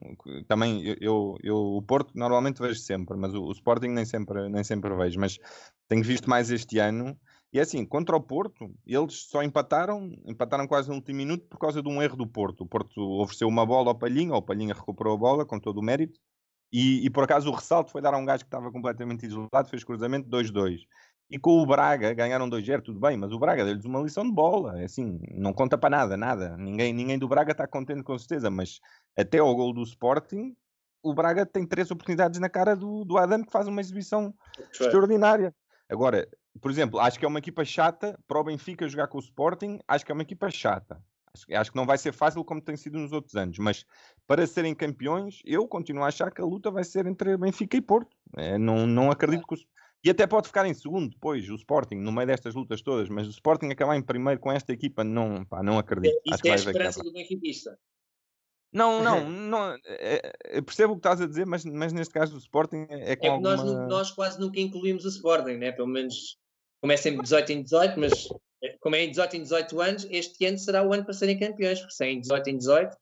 também eu, eu, o Porto normalmente vejo sempre, mas o, o, Sporting nem sempre, nem sempre vejo, mas tenho visto mais este ano, e é assim, contra o Porto, eles só empataram, empataram quase no último minuto por causa de um erro do Porto. O Porto ofereceu uma bola ao Palhinha, o Palhinha recuperou a bola com todo o mérito, e, e, por acaso o ressalto foi dar a um gajo que estava completamente isolado, fez cruzamento 2-2. E com o Braga ganharam 2-0, tudo bem, mas o Braga deu-lhes uma lição de bola. É assim, não conta para nada, nada. Ninguém, ninguém do Braga está contente com certeza, mas até ao gol do Sporting, o Braga tem três oportunidades na cara do, do Adam que faz uma exibição extraordinária. Agora, por exemplo, acho que é uma equipa chata para o Benfica jogar com o Sporting, acho que é uma equipa chata. Acho, acho que não vai ser fácil como tem sido nos outros anos, mas para serem campeões, eu continuo a achar que a luta vai ser entre Benfica e Porto. É, não, não acredito que o, e até pode ficar em segundo depois, o Sporting, no meio destas lutas todas, mas o Sporting acabar em primeiro com esta equipa, não, pá, não acredito. Isso Acho é a esperança do benfiquista. Não, não, não é, percebo o que estás a dizer, mas, mas neste caso o Sporting é, é com é alguma... nós, nós quase nunca incluímos o Sporting, né? pelo menos começa em 18 em 18, mas como é em 18 em 18 anos, este ano será o ano para serem campeões, porque se é em 18 em 18,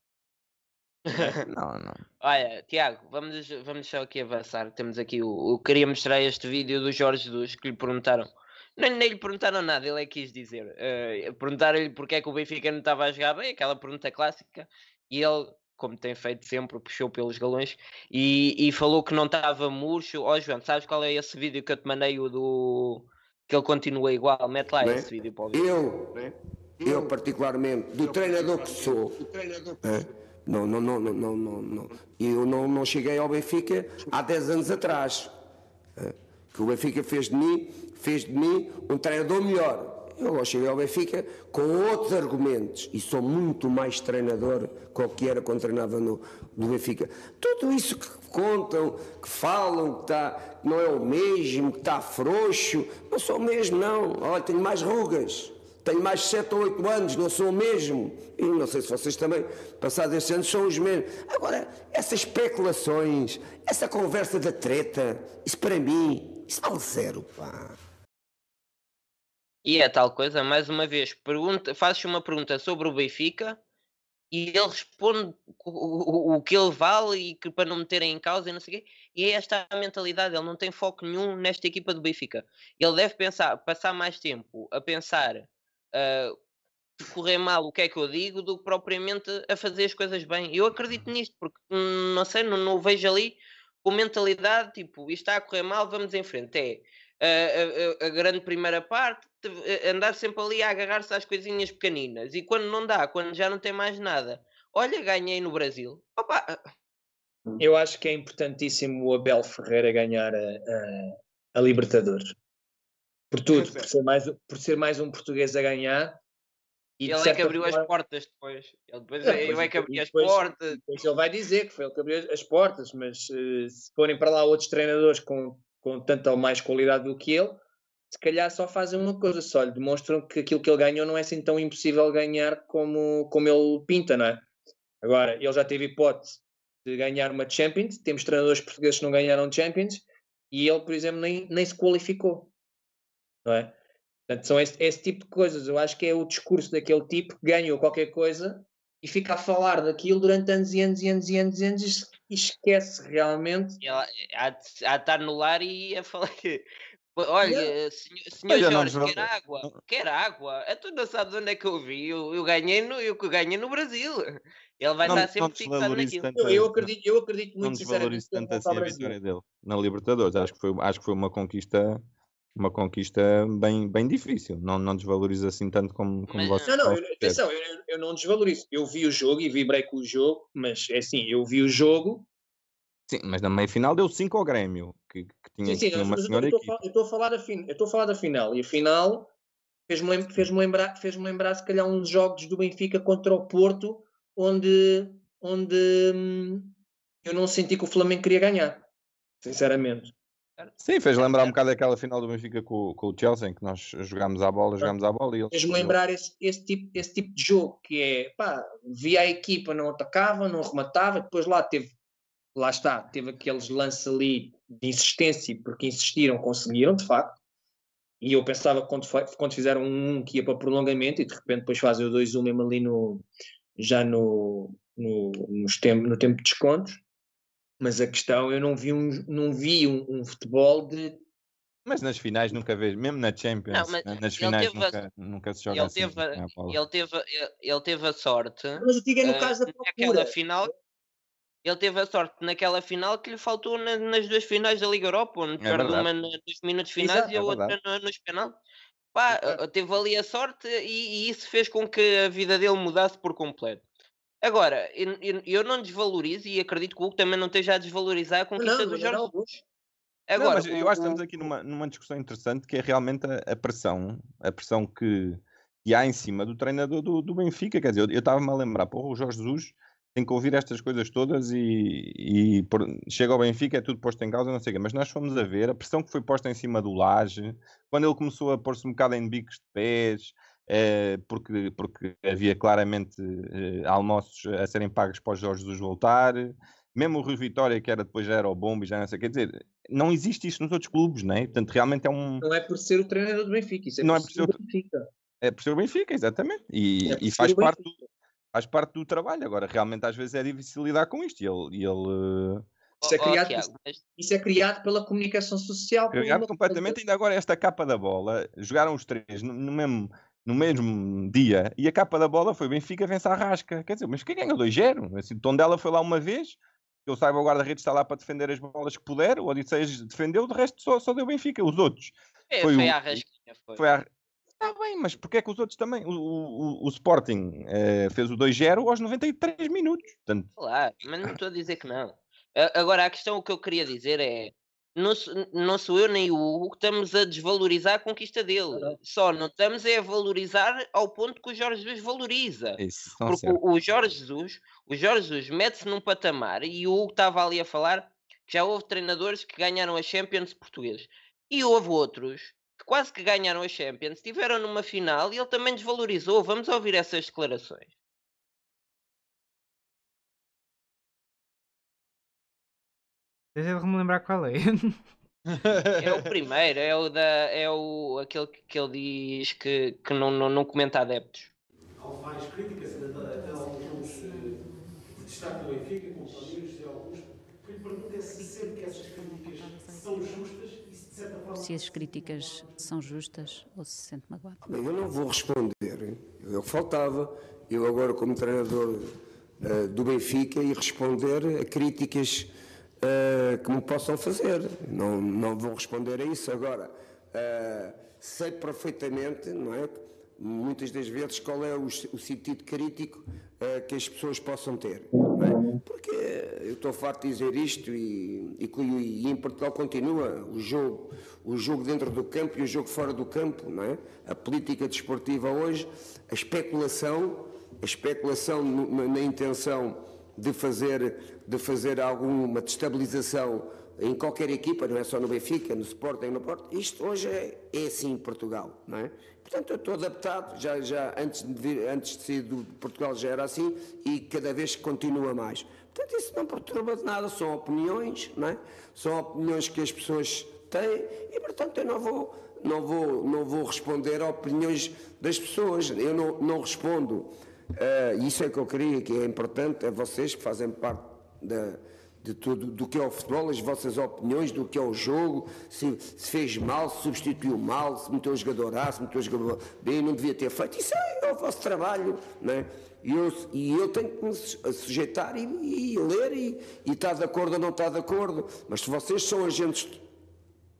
não, não. Olha, Tiago, vamos, vamos só aqui avançar. Temos aqui o. Eu queria mostrar este vídeo do Jorge dos que lhe perguntaram. Nem, nem lhe perguntaram nada, ele é que quis dizer. Uh, perguntaram-lhe porque é que o Benfica não estava a jogar bem, aquela pergunta clássica, e ele, como tem feito sempre, puxou pelos galões e, e falou que não estava murcho. Ó oh, João, sabes qual é esse vídeo que eu te mandei, o do. que ele continua igual? Mete lá esse vídeo para o Eu, eu particularmente, do treinador que sou. Do treinador que sou não, não, não, não, não, não. Eu não, não cheguei ao Benfica há 10 anos atrás. Eh, que o Benfica fez de mim, fez de mim um treinador melhor. Eu cheguei ao Benfica com outros argumentos e sou muito mais treinador que o que era quando treinava no, no Benfica. Tudo isso que contam, que falam, que está, não é o mesmo, que está frouxo, não sou o mesmo, não. Olha, tenho mais rugas. Tenho mais de 7 ou 8 anos, não sou o mesmo. E não sei se vocês também, passados estes anos, são os mesmos. Agora, essas especulações, essa conversa da treta, isso para mim, isso vale zero, pá. E é tal coisa, mais uma vez, pergunta, fazes uma pergunta sobre o Benfica e ele responde o, o, o, que ele vale e que para não meterem em causa e não sei o quê. E é esta a mentalidade, ele não tem foco nenhum nesta equipa do Benfica. Ele deve pensar, passar mais tempo a pensar uh, correr mal o que é que eu digo do que propriamente a fazer as coisas bem. Eu acredito nisto, porque hum, não sei, não, não vejo ali com mentalidade tipo isto está a correr mal, vamos em frente. É a, a, a grande primeira parte, andar sempre ali a agarrar-se às coisinhas pequeninas e quando não dá, quando já não tem mais nada, olha, ganhei no Brasil. Opa. Eu acho que é importantíssimo o Abel Ferreira ganhar a, a, Libertadores. Por tudo, por ser, mais, por ser mais um português a ganhar. E ele é que abriu forma... as portas depois. Ele, depois, é, ele é que abriu as portas. Depois ele vai dizer que foi ele que abriu as portas, mas uh, se forem para lá outros treinadores com, com tanta ou mais qualidade do que ele, se calhar só fazem uma coisa, só lhe demonstram que aquilo que ele ganhou não é assim tão impossível ganhar como, como ele pinta, não é? Agora, ele já teve hipótese de ganhar uma Champions, temos treinadores portugueses que não ganharam Champions, e ele, por exemplo, nem, nem se qualificou não é? Portanto, são esse, esse, tipo de coisas. Eu acho que é o discurso daquele tipo que ganhou qualquer coisa e fica a falar daquilo durante anos e anos e anos e anos e anos esquece realmente. Ela, há, de, há de estar no lar e a falar que. Olha, yeah. senhor, senhor Jorge, quer água? Quer água? A tu não sabes onde é que eu vi? Eu, eu ganhei no, eu ganhei no Brasil. Ele vai não, estar sempre fixado naquilo. Eu, eu, acredito, eu acredito muito não sinceramente tanto assim a vitória dele na Libertadores. Acho que foi, acho que foi uma conquista uma conquista bem, bem difícil. Não, não desvaloriza assim tanto como, como mas, você. Não, não, eu, atenção, eu, eu, não desvalorizo. Eu vi o jogo e vibrei com o jogo, mas é assim, eu vi o jogo. Sim, mas na meia final deu 5 ao Grêmio, que, que tinha, sim, sim, uma senhora eu estou a falar da fin, eu estou a falar da final e a final fez-me lembrar, fez lembrar, fez lembrar se calhar uns jogos do Benfica contra o Porto, onde, onde hum, eu não senti que o Flamengo queria ganhar, sinceramente. Sim, fez lembrar um bocado aquela final do Benfica com, com o Chelsea, em que nós jogámos à bola, jogámos à bola e eles. Fez-me lembrar esse, esse, tipo, esse tipo de jogo que é pá, via a equipa, não atacava, não rematava, depois lá teve, lá está, teve aqueles lances ali de insistência, porque insistiram, conseguiram, de facto. E eu pensava que quando, quando fizeram um, um que ia para prolongamento e de repente depois fazem o 2-1 mesmo ali no, já no, no, nos tempo, no tempo de descontos mas a questão, eu não vi um, não vi um, um futebol de. Mas nas finais nunca vejo, mesmo na Champions, não, nas finais nunca, a, nunca se joga ele assim. Teve, ele, teve, ele teve a sorte. Mas eu digo é no uh, caso da procura. final. ele teve a sorte naquela final que lhe faltou na, nas duas finais da Liga Europa, onde é perde uma nos minutos finais Exato, e a é outra no, nos penal. Pá, teve ali a sorte e, e, isso fez com que a vida dele mudasse por completo. Agora, eu, eu não desvalorizo e acredito que o Hugo também não esteja a desvalorizar a conquista não, do Jorge Jesus. Agora, não, eu acho que estamos aqui numa, numa discussão interessante que é realmente a, a pressão, a pressão que, que há em cima do treinador do, do Benfica. Quer dizer, eu estava-me a lembrar, porra, o Jorge Jesus tem que ouvir estas coisas todas e, e por, chega ao Benfica, é tudo posto em causa, não sei o quê. Mas nós fomos a ver a pressão que foi posta em cima do Laje, quando ele começou a pôr-se um bocado em bicos de pés, porque, porque havia claramente eh, almoços a serem pagos para o Jorge Jesus voltar. Mesmo o Rui Vitória, que era depois já era o bombo e já não sei, quer dizer, não existe isto nos outros clubes, não é? Portanto, realmente é um. Não é por ser o treinador do Benfica, isso é não por, é por ser o Benfica. É por ser o Benfica, exatamente. E, é e faz parte do, faz parte do trabalho. Agora, realmente, às vezes é difícil lidar com isto. E ele. E ele... Isso, é criado, oh, isso é criado pela comunicação social. Criado completamente. Ainda agora, esta capa da bola, jogaram os três no, no, mesmo, no mesmo dia e a capa da bola foi Benfica vence a Rasca. Quer dizer, mas quem ganhou 2-0? Assim, o tom dela foi lá uma vez. Eu saiba, o guarda-redes está lá para defender as bolas que puder. O Odisseias defendeu, de resto só, só deu Benfica. Os outros. É, foi, foi o, a Rasquinha. Foi. foi a, Está bem, mas porquê é que os outros também? O, o, o Sporting eh, fez o 2-0 aos 93 minutos. Portanto... Claro, mas não estou a dizer que não. Agora, a questão o que eu queria dizer é: não, sou eu nem o Hugo que estamos a desvalorizar a conquista dele. Só não estamos a valorizar ao ponto que o Jorge Jesus valoriza. Isso, Porque o, o, Jorge Jesus, o Jorge Jesus mete-se num patamar e o Hugo estava ali a falar que já houve treinadores que ganharam a Champions portugueses. E houve outros que quase que ganharam a Champions, estiveram numa final e ele também desvalorizou. Vamos ouvir essas declarações. Deixa de me lembrar qual é. é o primeiro, é o da. É o aquele que ele diz que, que não, não, não comenta adeptos. Há várias críticas a, alguns uh, destaque do Benfica, como o José Augusto. O que lhe pergunto é se sente que essas críticas são justas se as críticas são justas ou se se sente magoado. Bem, eu não vou responder, eu faltava, eu agora como treinador uh, do Benfica e responder a críticas uh, que me possam fazer. Não, não vou responder a isso agora. Uh, sei perfeitamente, não é? Muitas das vezes qual é o, o sentido crítico que as pessoas possam ter. É? Porque eu estou farto de dizer isto e, e, e, em Portugal continua o jogo, o jogo dentro do campo e o jogo fora do campo, não é? A política desportiva hoje, a especulação, a especulação na, na intenção de fazer, de fazer alguma destabilização em qualquer equipa, não é só no Benfica, no Sporting, no Porto, isto hoje é, é assim em Portugal, não é? Portanto, eu estou adaptado, já, já antes, de vir, antes de sair de Portugal já era assim e cada vez continua mais. Portanto, isso não perturba de nada, são opiniões, não é? São opiniões que as pessoas têm e, portanto, eu não vou, não vou, não vou responder a opiniões das pessoas. Eu não, não respondo. Uh, isso é que eu queria, que é importante, a vocês que fazem parte de tudo, do que é o futebol, as vossas opiniões, do que é o jogo, se, se fez mal, se substituiu mal, se meteu o jogador A, se meteu o jogador B, não devia ter feito. Isso é, é o vosso trabalho, não é? E eu, e eu tenho que me sujeitar e, e ler e, e estar de acordo ou não estar de acordo. Mas se vocês são agentes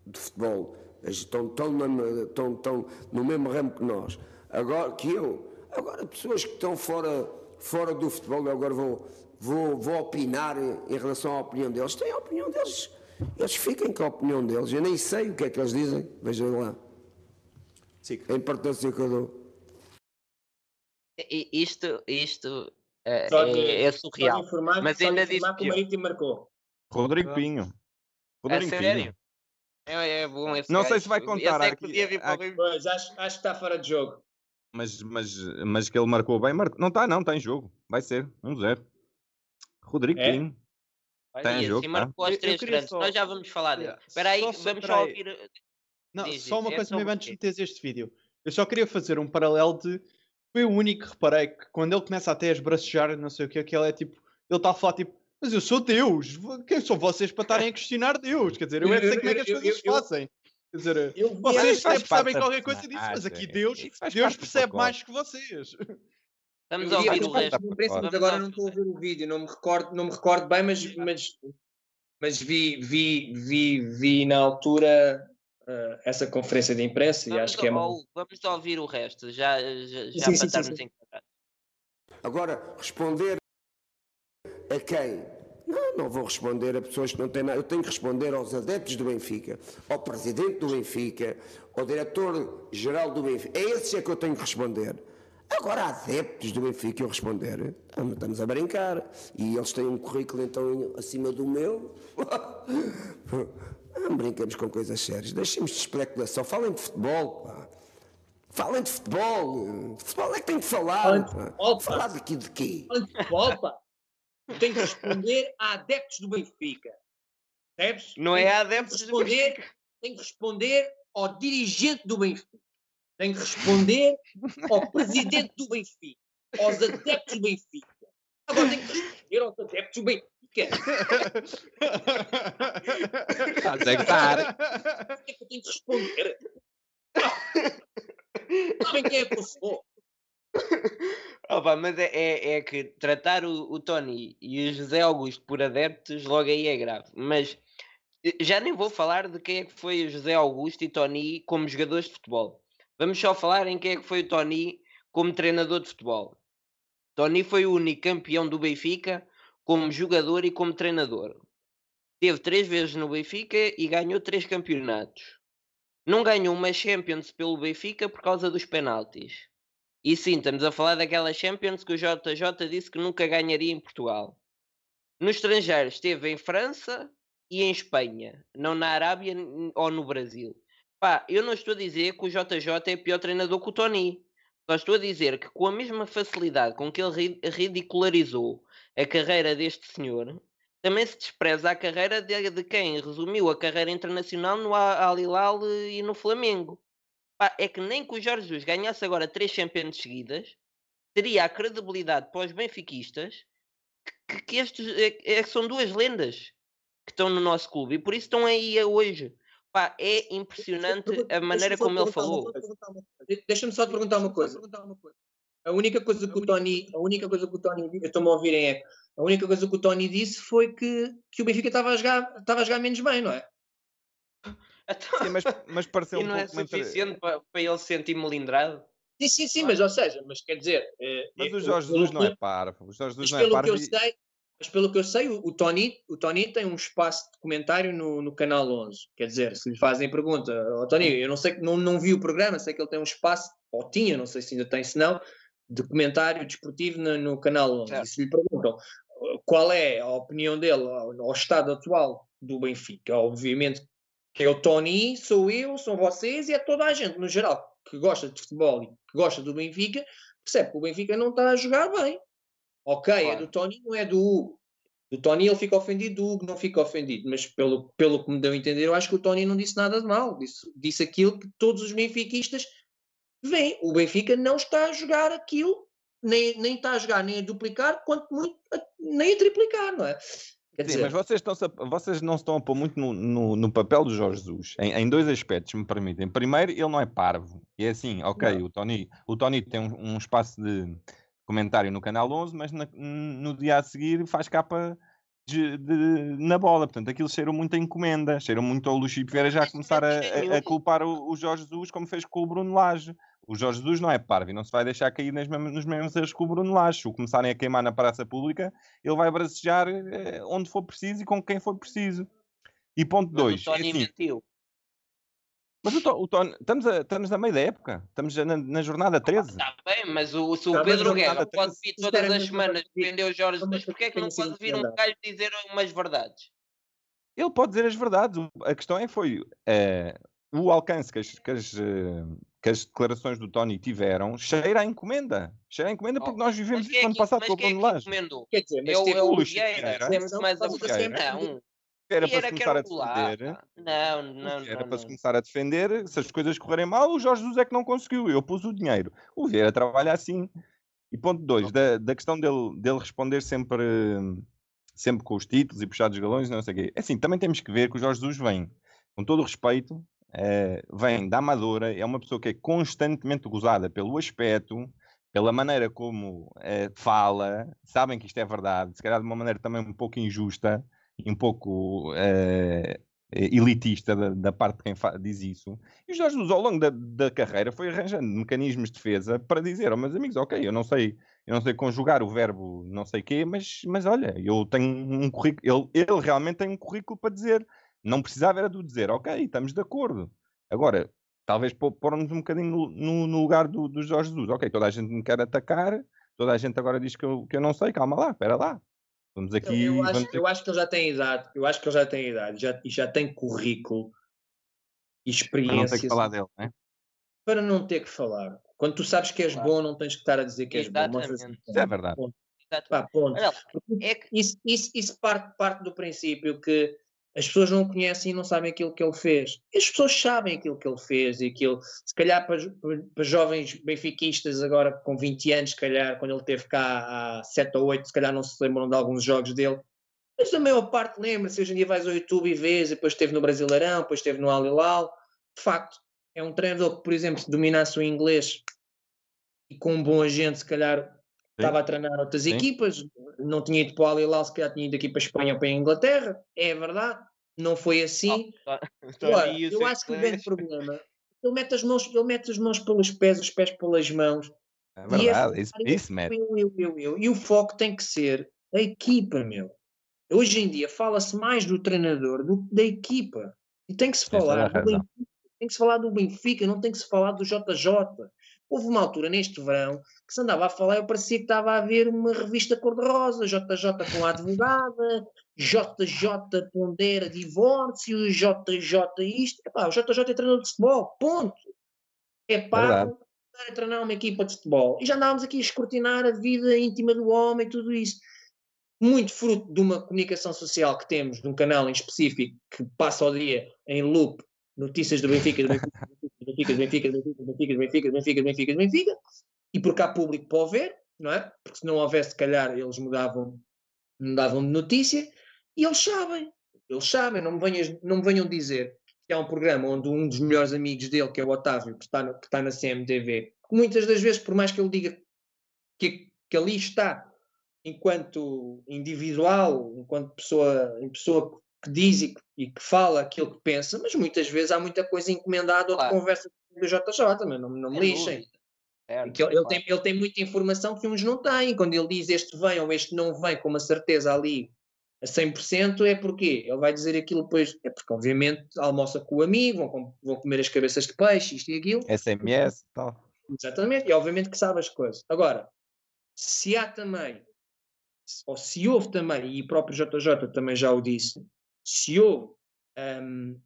de futebol, estão, estão, na, estão, estão no mesmo ramo que nós, agora que eu, agora pessoas que estão fora, fora do futebol, eu agora vou vou, vou opinar em relação à opinião deles. Têm a opinião deles. Eles fiquem com a opinião deles. Eu nem sei o que é que eles dizem. Vejam lá. Sim. A importância que eu dou. Isto, isto é, é, é surreal. Informar, Mas ainda diz que o Marítimo marcou. Rodrigo Pinho. Rodrigo é Pinho. É, é bom esse Não gajo. sei se vai contar. É aqui, aqui. Pois, acho, acho que está fora de jogo. Mas, mas, mas que ele marcou bem, marcou. não está, não, está em jogo. Vai ser 1-0. Um Rodrigo é? Pinho. Tem jogo, assim marcou as três grandes. Só... Nós já vamos falar dele. Espera aí, vamos só ouvir. Eh, não, diz, só uma coisa mesmo antes de meteres este vídeo. Eu só queria fazer um paralelo de. Foi o único que reparei que quando ele começa até a esbracejar, não sei o que, que ele é tipo. Ele está a falar tipo. Mas eu sou Deus! Quem são vocês para estarem a questionar Deus? Quer dizer, eu é que sei como é que as coisas eu, fazem. Quer dizer, eu, vocês percebem qualquer coisa disso, mas aqui Deus, Deus percebe mais que vocês. Estamos a ouvir o resto. Imprensa, mas agora não estou a ver o vídeo, não me recordo, não me recordo bem, mas, mas, mas vi, vi, vi, vi na altura uh, essa conferência de imprensa vamos e acho que é Vamos ouvir o resto, já, já, já sim, para estarmos enquadrados. Agora, responder a quem? Não, não vou responder a pessoas que não têm nada. Eu tenho que responder aos adeptos do Benfica, ao presidente do Benfica, ao diretor-geral do Benfica. É esses é que eu tenho que responder. Agora, adeptos do Benfica, eu responder, estamos a brincar. E eles têm um currículo então acima do meu. Não brinquemos com coisas sérias. Deixemos de especulação. Falem de futebol, pá. Falem de futebol. De futebol é que tem que falar. Falem de futebol, Falar daqui de quê? Falem de futebol, pá. Tem que responder a adeptos do Benfica. Percebes? Não é a adeptos do Benfica. Tem que responder ao dirigente do Benfica. Tem que responder ao presidente do Benfica. Aos adeptos do Benfica. Agora tem que responder aos adeptos do Benfica. Estás a estar. É que eu tenho que responder. Sabem quem é que eu sou? Opa, mas é, é, é, que tratar o, o, Tony e o José Augusto por adeptos logo aí é grave. Mas eh, já nem vou falar de quem é que foi o José Augusto e Tony como jogadores de futebol. Vamos só falar em quem é que foi o Tony como treinador de futebol. Tony foi o único campeão do Benfica como jogador e como treinador. Teve três vezes no Benfica e ganhou três campeonatos. Não ganhou uma Champions pelo Benfica por causa dos penaltis. E sim, estamos a falar daquela Champions que o JJ disse que nunca ganharia em Portugal. No estrangeiro esteve em França e em Espanha, não na Arábia ou no Brasil. Pá, eu não estou a dizer que o JJ é pior treinador que o Tony. Só estou a dizer que com a mesma facilidade com que ele ridicularizou a carreira deste senhor, também se despreza a carreira de, de quem resumiu a carreira internacional no Al Hilal e no Flamengo. É que nem que o Jorge Jesus ganhasse agora três Champions seguidas, teria a credibilidade para os benfiquistas que, que estes é, é, são duas lendas que estão no nosso clube e por isso estão aí hoje. Pá, é impressionante a maneira como ele falou. Deixa-me só te perguntar uma coisa. A única coisa que o Tony, a única coisa que o Tony, eu estou-me a ouvir é, a única coisa que o Tony disse foi que, que o Benfica estava a jogar, estava a jogar menos bem, não é? Então, sim, mas, mas pareceu e não é suficiente para, para ele se sentir melindrado? Sim, sim, sim, mas ou seja, mas quer dizer. Eh, mas o Jorge Jesus não é parvo. O Jorge Jesus não é parvo. Que eu sei, mas pelo que eu sei, o, o, Tony, o Tony tem um espaço de comentário no, no canal 11. Quer dizer, se lhe fazem pergunta, oh, Tony, eu não sei, não, não vi o programa, sei que ele tem um espaço, ou tinha, não sei se ainda tem, se não, de comentário desportivo no, no canal 11. Certo. E se lhe perguntam qual é a opinião dele ao, ao estado atual do Benfica, obviamente que é o Tony, sou eu, são vocês e é toda a gente, no geral, que gosta de futebol e que gosta do Benfica, percebe que o Benfica não está a jogar bem. Ok, é claro. é do Tony, não é do Hugo. Do Tony ele fica ofendido, do Hugo não fica ofendido, mas pelo, pelo que me deu a entender, eu acho que o Tony não disse nada de mal, disse, disse aquilo que todos os benfiquistas veem. O Benfica não está a jogar aquilo, nem, nem está a jogar nem a duplicar, quanto muito a, nem a triplicar, não é? Quer Sim, dizer... mas vocês, estão vocês não estão a pôr muito no, no, no papel do Jorge Jesus, em, em, dois aspectos, me permitem. Primeiro, ele não é parvo. E é assim, ok, o Tony, o Tony tem um, um, espaço de comentário no canal 11, mas na, no dia a seguir faz capa de, de, na bola. Portanto, aquilo cheira muito a encomenda, cheira muito ao Luís Vieira já começar a, a, a culpar o, o, Jorge Jesus, como fez com o Bruno Lage. O Jorge Jesus não é parvo e não se vai deixar cair nas mesmas, nos mesmos erros que o Bruno Lage. Se o começarem a queimar na praça pública, ele vai bracejar eh, onde for preciso e com quem for preciso. E ponto 2. É assim, mas o, o Tony, estamos, a, estamos a meio da época, estamos na, na jornada 13. Está bem, mas o, se o Pedro Guerra pode vir todas as semanas defender o Jorge Jesus, porquê é que não pode vir um gajo dizer umas verdades? Ele pode dizer as verdades. A questão é foi uh, o alcance que as, que, as, uh, que as, declarações do Tony tiveram cheira a encomenda. Cheira a encomenda porque nós vivemos isso é ano passado com o Bruno Lage. Quer dizer, mas eu, eu, eu, eu, mais a não, era para se começar a defender. Não, não, Era não, para se começar a defender. Se as coisas correrem mal, o Jorge Jesus é que não conseguiu. Eu pus o dinheiro. O Vieira trabalha assim. E ponto 2, da, da questão dele, dele responder sempre, sempre com os títulos e puxar dos galões, não sei o quê. É assim, também temos que ver que o Jorge Jesus vem, com todo o respeito, é, vem da Amadora, é uma pessoa que é constantemente gozada pelo aspecto, pela maneira como uh, fala, sabem que isto é verdade, se calhar de uma maneira também um pouco injusta e um pouco uh, elitista da, da, parte de quem diz isso. E o Jorge Jesus, ao longo da, da, carreira, foi arranjando mecanismos de defesa para dizer aos oh, meus amigos: Ok, eu não sei, eu não sei conjugar o verbo não sei quê, mas, mas olha, eu tenho um currículo. Ele, ele realmente tem um currículo para dizer. Não precisava era do dizer: Ok, estamos de acordo. Agora, talvez pôr-nos um bocadinho no, no, no lugar do, do, Jorge Jesus. Ok, toda a gente me quer atacar, toda a gente agora diz que eu, que eu não sei, calma lá, espera lá. Vamos aqui. Eu, acho, vamos... eu acho que ele já tem idade, eu acho que ele já tem idade, já, e já tem currículo e experiência. Para não ter que falar dele, né? Para não ter que falar. Quando tu sabes que és claro. bom, não tens que estar a dizer que és Exatamente. bom. Isso é verdade. Ponto. Pá, ponto. É que... isso, isso, isso parte, parte do princípio que as pessoas não o conhecem e não sabem aquilo que ele fez. E as pessoas sabem aquilo que ele fez e aquilo, se calhar para, para, jovens benfiquistas agora com 20 anos, se calhar quando ele teve cá há 7 ou 8, se calhar não se lembram de alguns jogos dele. Mas a maior parte lembra-se, hoje em dia vais ao YouTube e vês, depois esteve no Brasileirão, depois esteve no Al Hilal. De facto, é um treinador que, por exemplo, se dominasse o inglês e com um bom agente, se calhar estava a treinar outras Sim. equipas, não tinha ido para o Al-Hilal, se calhar tinha ido aqui para a Espanha ou para a Inglaterra, é verdade, não foi assim. Oh, tá. Agora, eu acho que o grande problema, ele mete, as mãos, ele mete as mãos pelos pés, os pés pelas mãos. É verdade, e isso, isso mete. Eu, eu, eu, eu, E o foco tem que ser a equipa, meu. Hoje em dia fala-se mais do treinador do que da equipa. E tem que se falar do Benfica, tem que se falar do Benfica, não tem que se falar do JJ. Houve uma altura neste verão que se andava a falar, eu parecia que estava a ver uma revista cor-de-rosa, JJ com a advogada, JJ pondera divórcio, JJ isto. Epá, o JJ é treinador de futebol, ponto. É pago para treinar uma equipa de futebol. E já andávamos aqui a escrutinar a vida íntima do homem, tudo isso. Muito fruto de uma comunicação social que temos, de um canal em específico que passa o dia em loop notícias do Benfica, do Benfica, do Benfica, do Benfica, do Benfica, do Benfica, do Benfica, do Benfica, do Benfica, e porque há público para o ver, não é? Porque se não houvesse, se calhar, eles mudavam, mudavam de notícia, e eles sabem, eles sabem, não me venham, não me venham dizer que há um programa onde um dos melhores amigos dele, que é o Otávio, que está, no, que está na CMTV, muitas das vezes, por mais que ele diga que, que ali está enquanto individual, enquanto pessoa, pessoa que diz e que, e que, fala aquilo que pensa, mas muitas vezes há muita coisa encomendada ou claro. de conversa com o JJ, mas não, não me lixem. Certo, ele, ele, tem, ele tem muita informação que uns não têm. Quando ele diz este vem ou este não vem com uma certeza ali a 100%, é porque ele vai dizer aquilo depois. É porque, obviamente, almoça com o amigo, vão, vão comer as cabeças de peixe, isto e aquilo. SMS e tal. Exatamente, e obviamente que sabe as coisas. Agora, se há também, ou se houve também, e o próprio JJ também já o disse, se houve um,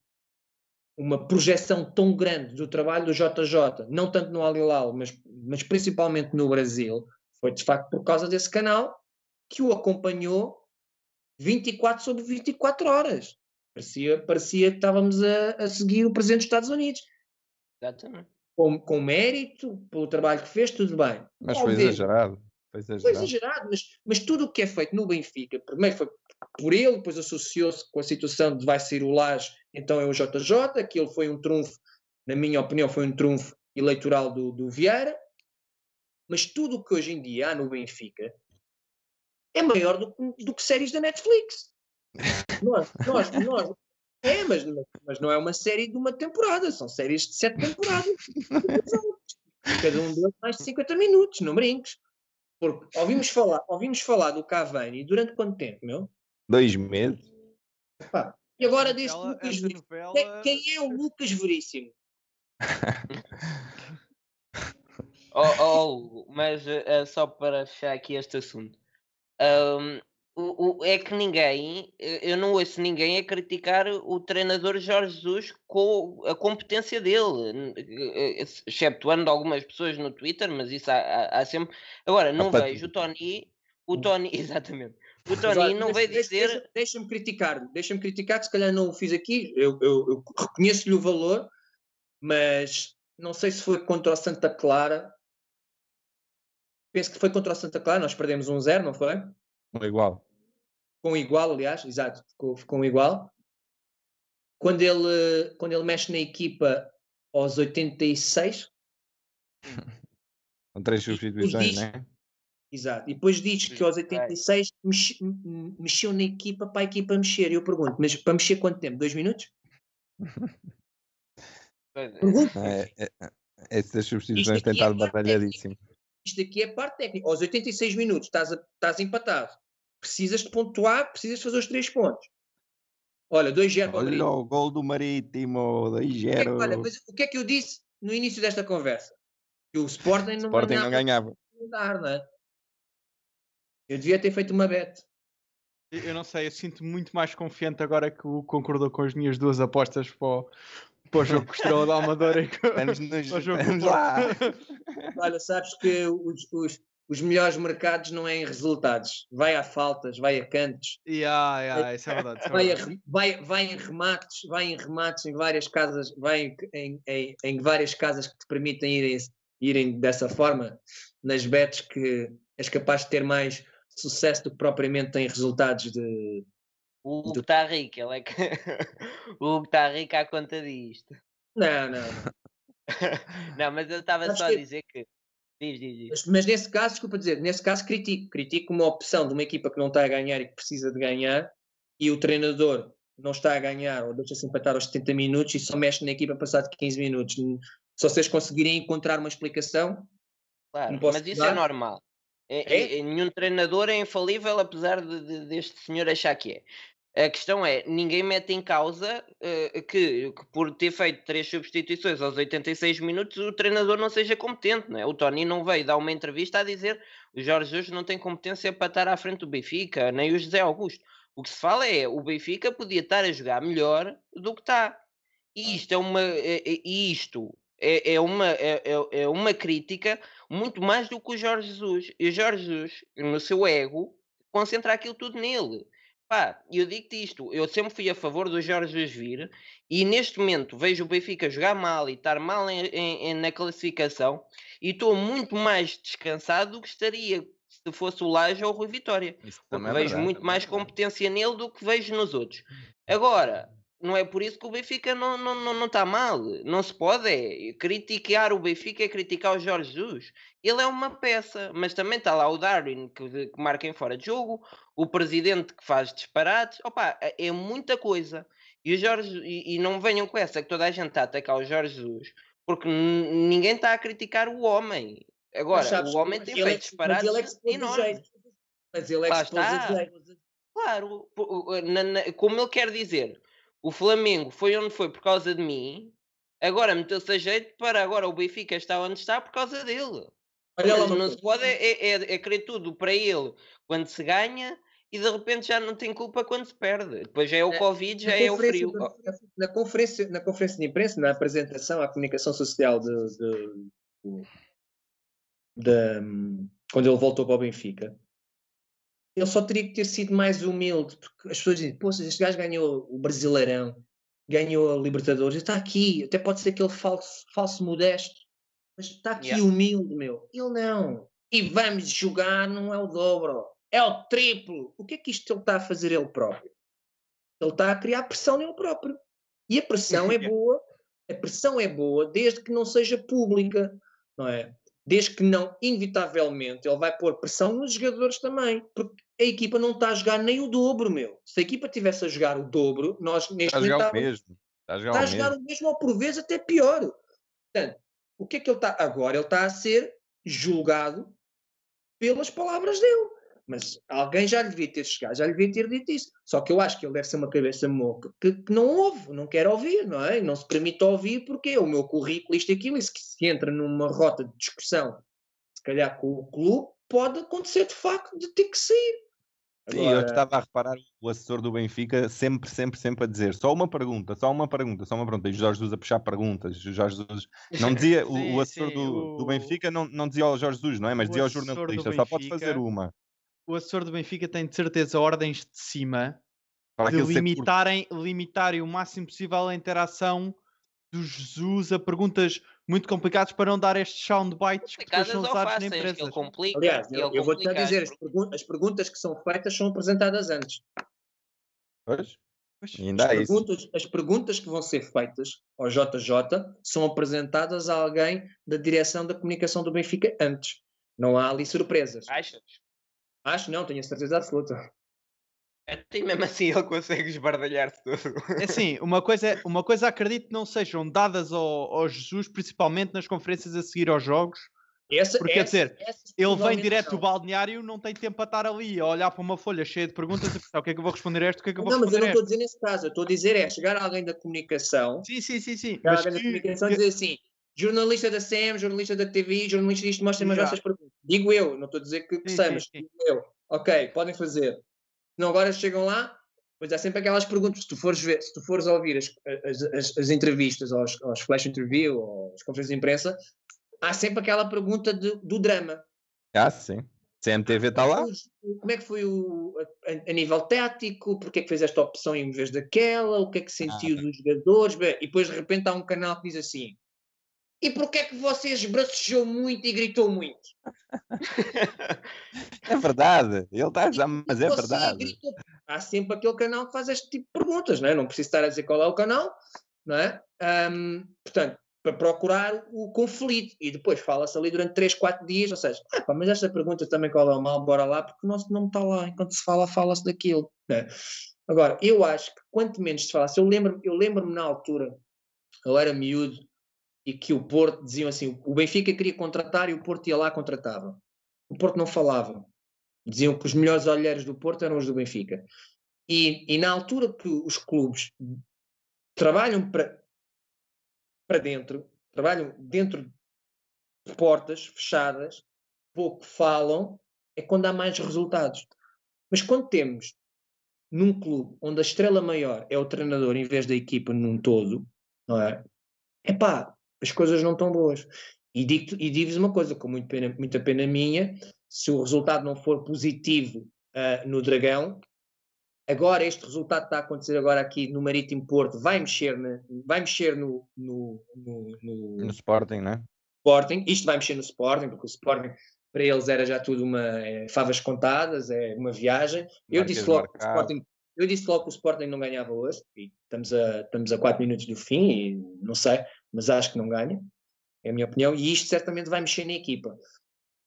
uma projeção tão grande do trabalho do JJ, não tanto no Alilal, mas, mas principalmente no Brasil, foi de facto por causa desse canal que o acompanhou 24 sobre 24 horas. Parecia, parecia que estávamos a, a seguir o presidente dos Estados Unidos. Exatamente. Com, com mérito, pelo trabalho que fez, tudo bem. Mas foi exagerado. Foi exagerado, foi exagerado mas, mas tudo o que é feito no Benfica, primeiro foi por ele, depois associou-se com a situação de vai sair o Lage, então é o JJ, que ele foi um trunfo, na minha opinião, foi um trunfo eleitoral do, do Vieira, mas tudo o que hoje em dia há no Benfica é maior do, do que séries da Netflix. nós, nós, nós, é, mas, mas não é uma série de uma temporada, são séries de sete temporadas. Cada um deles mais de 50 minutos, não brinques. Porque ouvimos falar, ouvimos falar do Cavani durante quanto tempo, meu? Dois meses. Pá, e agora deste Lucas Veríssimo. Novela... Quem é o Lucas Veríssimo? oh, oh, mas uh, só para fechar aqui este assunto. Um, o, o, é que ninguém, eu não ouço ninguém a criticar o treinador Jorge Jesus com a competência dele, exceptuando algumas pessoas no Twitter, mas isso há, há, há sempre. Agora, não vejo o Tony, o hum. Tony, exatamente. O Tony não veio dizer. Deixa-me criticar, deixa-me criticar, que se calhar não o fiz aqui, eu, eu, eu reconheço-lhe o valor, mas não sei se foi contra o Santa Clara. Penso que foi contra o Santa Clara, nós perdemos um zero, não foi? Um igual com igual, aliás, exato, ficou, ficou igual. Quando ele, quando ele mexe na equipa aos 86. Com três substituições, não é? Exato. E depois diz que aos 86 mex, mexeu na equipa para a equipa mexer. Eu pergunto, mas para mexer quanto tempo? Dois minutos? Pergunto. É, é, é, essas substituições têm estado é batalhadíssimo. Isto aqui é parte técnica. Aos 86 minutos estás, a, estás empatado. Precisas de pontuar, precisas fazer os três pontos. Olha, 2-0 Olha o gol do Marítimo, 2-0. Olha, mas o que é que eu disse no início desta conversa? Que o Sporting não, Sporting ganhava. Não ganhava. Não é? Eu devia ter feito uma bet. Eu não sei, eu sinto muito mais confiante agora que o concordou com as minhas duas apostas para o, para o jogo que Estrela da Amadora e vamos, nos, vamos lá. Olha, sabes que os, os, os, melhores mercados não é em resultados. Vai a faltas, vai a cantos. Yeah, yeah, isso é verdade. Isso é vai, verdade. A, vai, vai em remates, vai em remates em várias casas, vai em, em, em, em várias casas que te permitem irem, irem dessa forma, nas bets que és capaz de ter mais sucesso do que propriamente tem resultados de. O Hugo está rico, ele é que. o Hugo está rico à conta disto. Não, não. não, mas eu estava só que... a dizer que. Diz, diz, diz. Mas, mas, nesse caso, desculpa dizer, nesse caso critico. Critico uma opção de uma equipa que não está a ganhar e que precisa de ganhar e o treinador não está a ganhar ou deixa-se empatar aos 70 minutos e só mexe na equipa passado 15 minutos. Se vocês conseguirem encontrar uma explicação. Claro, mas isso é normal. É, é? é? Nenhum treinador é infalível, apesar de, de, deste senhor achar que é. A questão é, ninguém mete em causa uh, que, que, por ter feito três substituições aos 86 minutos o treinador não seja competente, não é? O Tony não veio dar uma entrevista a dizer o Jorge Jesus não tem competência para estar à frente do Benfica, nem o José Augusto. O que se fala é, o Benfica podia estar a jogar melhor do que está. E isto é uma... É, é, isto é, é, uma, é, é, é uma crítica muito mais do que o Jorge Jesus. E o Jorge Jesus, no seu ego, concentra aquilo tudo nele. Pá, eu digo-te isto, eu sempre fui a favor do Jorge Jesus vir e neste momento vejo o Benfica jogar mal e estar mal em, em, na classificação e estou muito mais descansado do que estaria se fosse o Laje ou o Rui Vitória. Porque é vejo muito mais competência nele do que vejo nos outros. Agora, não é por isso que o Benfica não está não, não, não tá mal. Não se pode é, criticar o Benfica é criticar o Jorge Jesus. Ele é uma peça, mas também está lá o Darwin que, que marca em fora de jogo, o presidente que faz disparates. Opa, é, é muita coisa. E, o Jorge, e, e não venham com essa que toda a gente está a atacar o Jorge Jesus, porque ninguém está a criticar o homem. Agora, sabes, o homem tem feito é, disparates mas ele é enormes. Mas ele é que está. Claro, como ele quer dizer o Flamengo foi onde foi por causa de mim, agora meteu-se a jeito para agora o Benfica está onde está por causa dele. Olha não se pode é, é, é, é querer tudo para ele quando se ganha e de repente já não tem culpa quando se perde. Depois já é o Covid, já é o frio. Na, conferência, na conferência de imprensa, na apresentação à comunicação social de, de, de, de quando ele voltou para o Benfica, ele só teria que ter sido mais humilde, porque as pessoas dizem, pô, este gajo ganhou o Brasileirão, ganhou a Libertadores, está aqui, até pode ser aquele falso, falso modesto, mas está aqui yeah. humilde, meu. Ele não. E vamos jogar, não é o dobro, é o triplo. O que é que isto ele está a fazer ele próprio? Ele está a criar pressão nele próprio. E a pressão é boa, a pressão é boa desde que não seja pública, não é? Desde que não, inevitavelmente, ele vai pôr pressão nos jogadores também, porque a equipa não está a jogar nem o dobro, meu. Se a equipa tivesse a jogar o dobro, nós neste está momento. A jogar o mesmo. Está a jogar, está a jogar o mesmo, ou por vezes até pior. Portanto, o que é que ele está. Agora ele está a ser julgado pelas palavras dele. Mas alguém já lhe devia ter chegado, já lhe devia ter dito isso. Só que eu acho que ele deve ser uma cabeça moca que, que não ouve, não quer ouvir, não é? Não se permite ouvir porque é o meu currículo, isto e aquilo, e se, se entra numa rota de discussão, se calhar com o clube, pode acontecer de facto de ter que sair. Sim, eu estava a reparar o assessor do Benfica sempre, sempre, sempre a dizer só uma pergunta, só uma pergunta, só uma pergunta. E o Jorge Jesus a puxar perguntas. O Jorge Jesus não dizia, sim, o, assessor sim, do, o... do, Benfica não, não dizia ao Jorge Jesus, não é? Mas dizia ao jornalista, só pode fazer uma. O assessor do Benfica tem de certeza ordens de cima Para de limitarem, limitarem o máximo possível a interação do Jesus a perguntas muito complicadas para não dar estes soundbites que depois são usados na empresa. Complica, Aliás, eu, eu vou-te dizer, as, pergun as, perguntas que são feitas são apresentadas antes. Pois? As perguntas, as perguntas, que vão ser feitas ao JJ são apresentadas a alguém da direção da comunicação do Benfica antes. Não há ali surpresas. Achas? Acho não, tenho a certeza absoluta. Até mesmo assim ele consegue esbardalhar-se tudo. É assim, uma coisa, uma coisa acredito que não sejam dadas ao, ao Jesus, principalmente nas conferências a seguir aos jogos, essa, Porque, essa, quer dizer, ele vem direto do balneário, não tem tempo para estar ali a olhar para uma folha cheia de perguntas e pensar o que é que eu vou responder a isto, o que é que eu vou não, responder Não, mas eu não estou a dizer nesse caso, eu estou a dizer é chegar alguém da comunicação. Sim, sim, sim, sim. Chegar alguém que... da comunicação e dizer assim: jornalista da SEM, jornalista da TV, jornalista disto, mostrem-me as vossas perguntas. Digo eu, não estou a dizer que, que sei, mas digo eu. Ok, podem fazer. Não, agora chegam lá, Pois há sempre aquelas perguntas, se tu fores, ver, se tu fores ouvir as, as, as, as entrevistas, aos, aos flash interview, ou as conferências de imprensa, há sempre aquela pergunta de, do drama. Ah, sim. CMTV está lá? Como é que foi o, a, a, nível tático? Porquê é que fez esta opção em vez daquela? O que é que sentiu ah. dos jogadores? Bem, e depois de repente há um canal que diz assim: E porquê é que você esbracejou muito e gritou muito? é verdade, ele está dizer, mas é verdade. Gritou. Há sempre aquele canal que faz este tipo de perguntas, não é? Não preciso estar a dizer qual é o canal, não é? Um, portanto, para procurar o conflito. E depois fala-se ali durante 3, 4 dias, ou seja, ah, pá, mas esta pergunta também qual é o mal, bora lá, porque o nosso nome está lá. Enquanto se fala, fala-se daquilo. Né? Agora, eu acho que quanto menos se falasse, eu lembro-me lembro na altura, eu era miúdo, e que o Porto diziam assim: o Benfica queria contratar e o Porto ia lá contratava. O Porto não falava. Diziam que os melhores olheiros do Porto eram os do Benfica. E, e na altura que os clubes trabalham para, para dentro, trabalham dentro de portas fechadas, pouco falam, é quando há mais resultados. Mas quando temos num clube onde a estrela maior é o treinador em vez da equipa num todo, não é? É pá, as coisas não estão boas. E digo-vos digo uma coisa, com muito pena, muita pena minha, se o resultado não for positivo uh, no Dragão, Agora, este resultado que está a acontecer agora aqui no Marítimo Porto vai mexer, na, vai mexer no, no, no, no, no Sporting, né? Sporting. Isto vai mexer no Sporting, porque o Sporting para eles era já tudo uma é, favas contadas, é uma viagem. Eu disse, logo que o Sporting, eu disse logo que o Sporting não ganhava hoje, e estamos a, estamos a 4 minutos do fim, e não sei, mas acho que não ganha, é a minha opinião, e isto certamente vai mexer na equipa.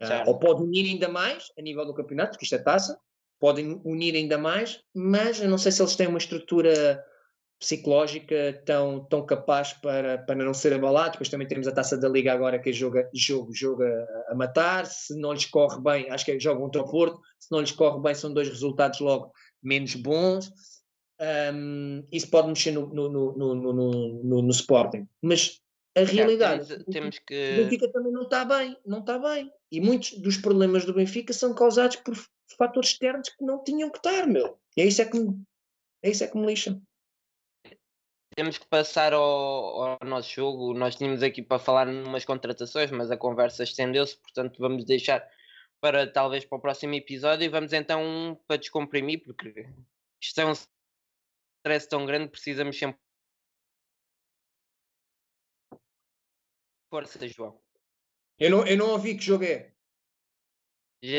Uh, ou pode unir ainda mais a nível do campeonato, porque isto é taça, podem unir ainda mais, mas eu não sei se eles têm uma estrutura psicológica tão, tão capaz para, para não ser abalado. Depois também temos a taça da Liga agora que joga, jogo, joga a matar. Se não lhes corre bem, acho que é jogo contra o Porto. Se não lhes corre bem, são dois resultados logo menos bons. Um, isso pode mexer no, no, no, no, no, no Sporting. Mas a realidade. É, temos que. O Benfica também não está bem, não está bem. E muitos dos problemas do Benfica são causados por fatores externos que não tinham que estar, meu. E é isso é que me, é isso é que me lixa. Temos que passar ao, ao nosso jogo. Nós tínhamos aqui para falar numas contratações, mas a conversa estendeu-se, portanto vamos deixar para talvez para o próximo episódio e vamos então para descomprimir, porque isto é um stress tão grande, precisamos sempre. Força, João. Eu não, eu não ouvi que jogo é. Já,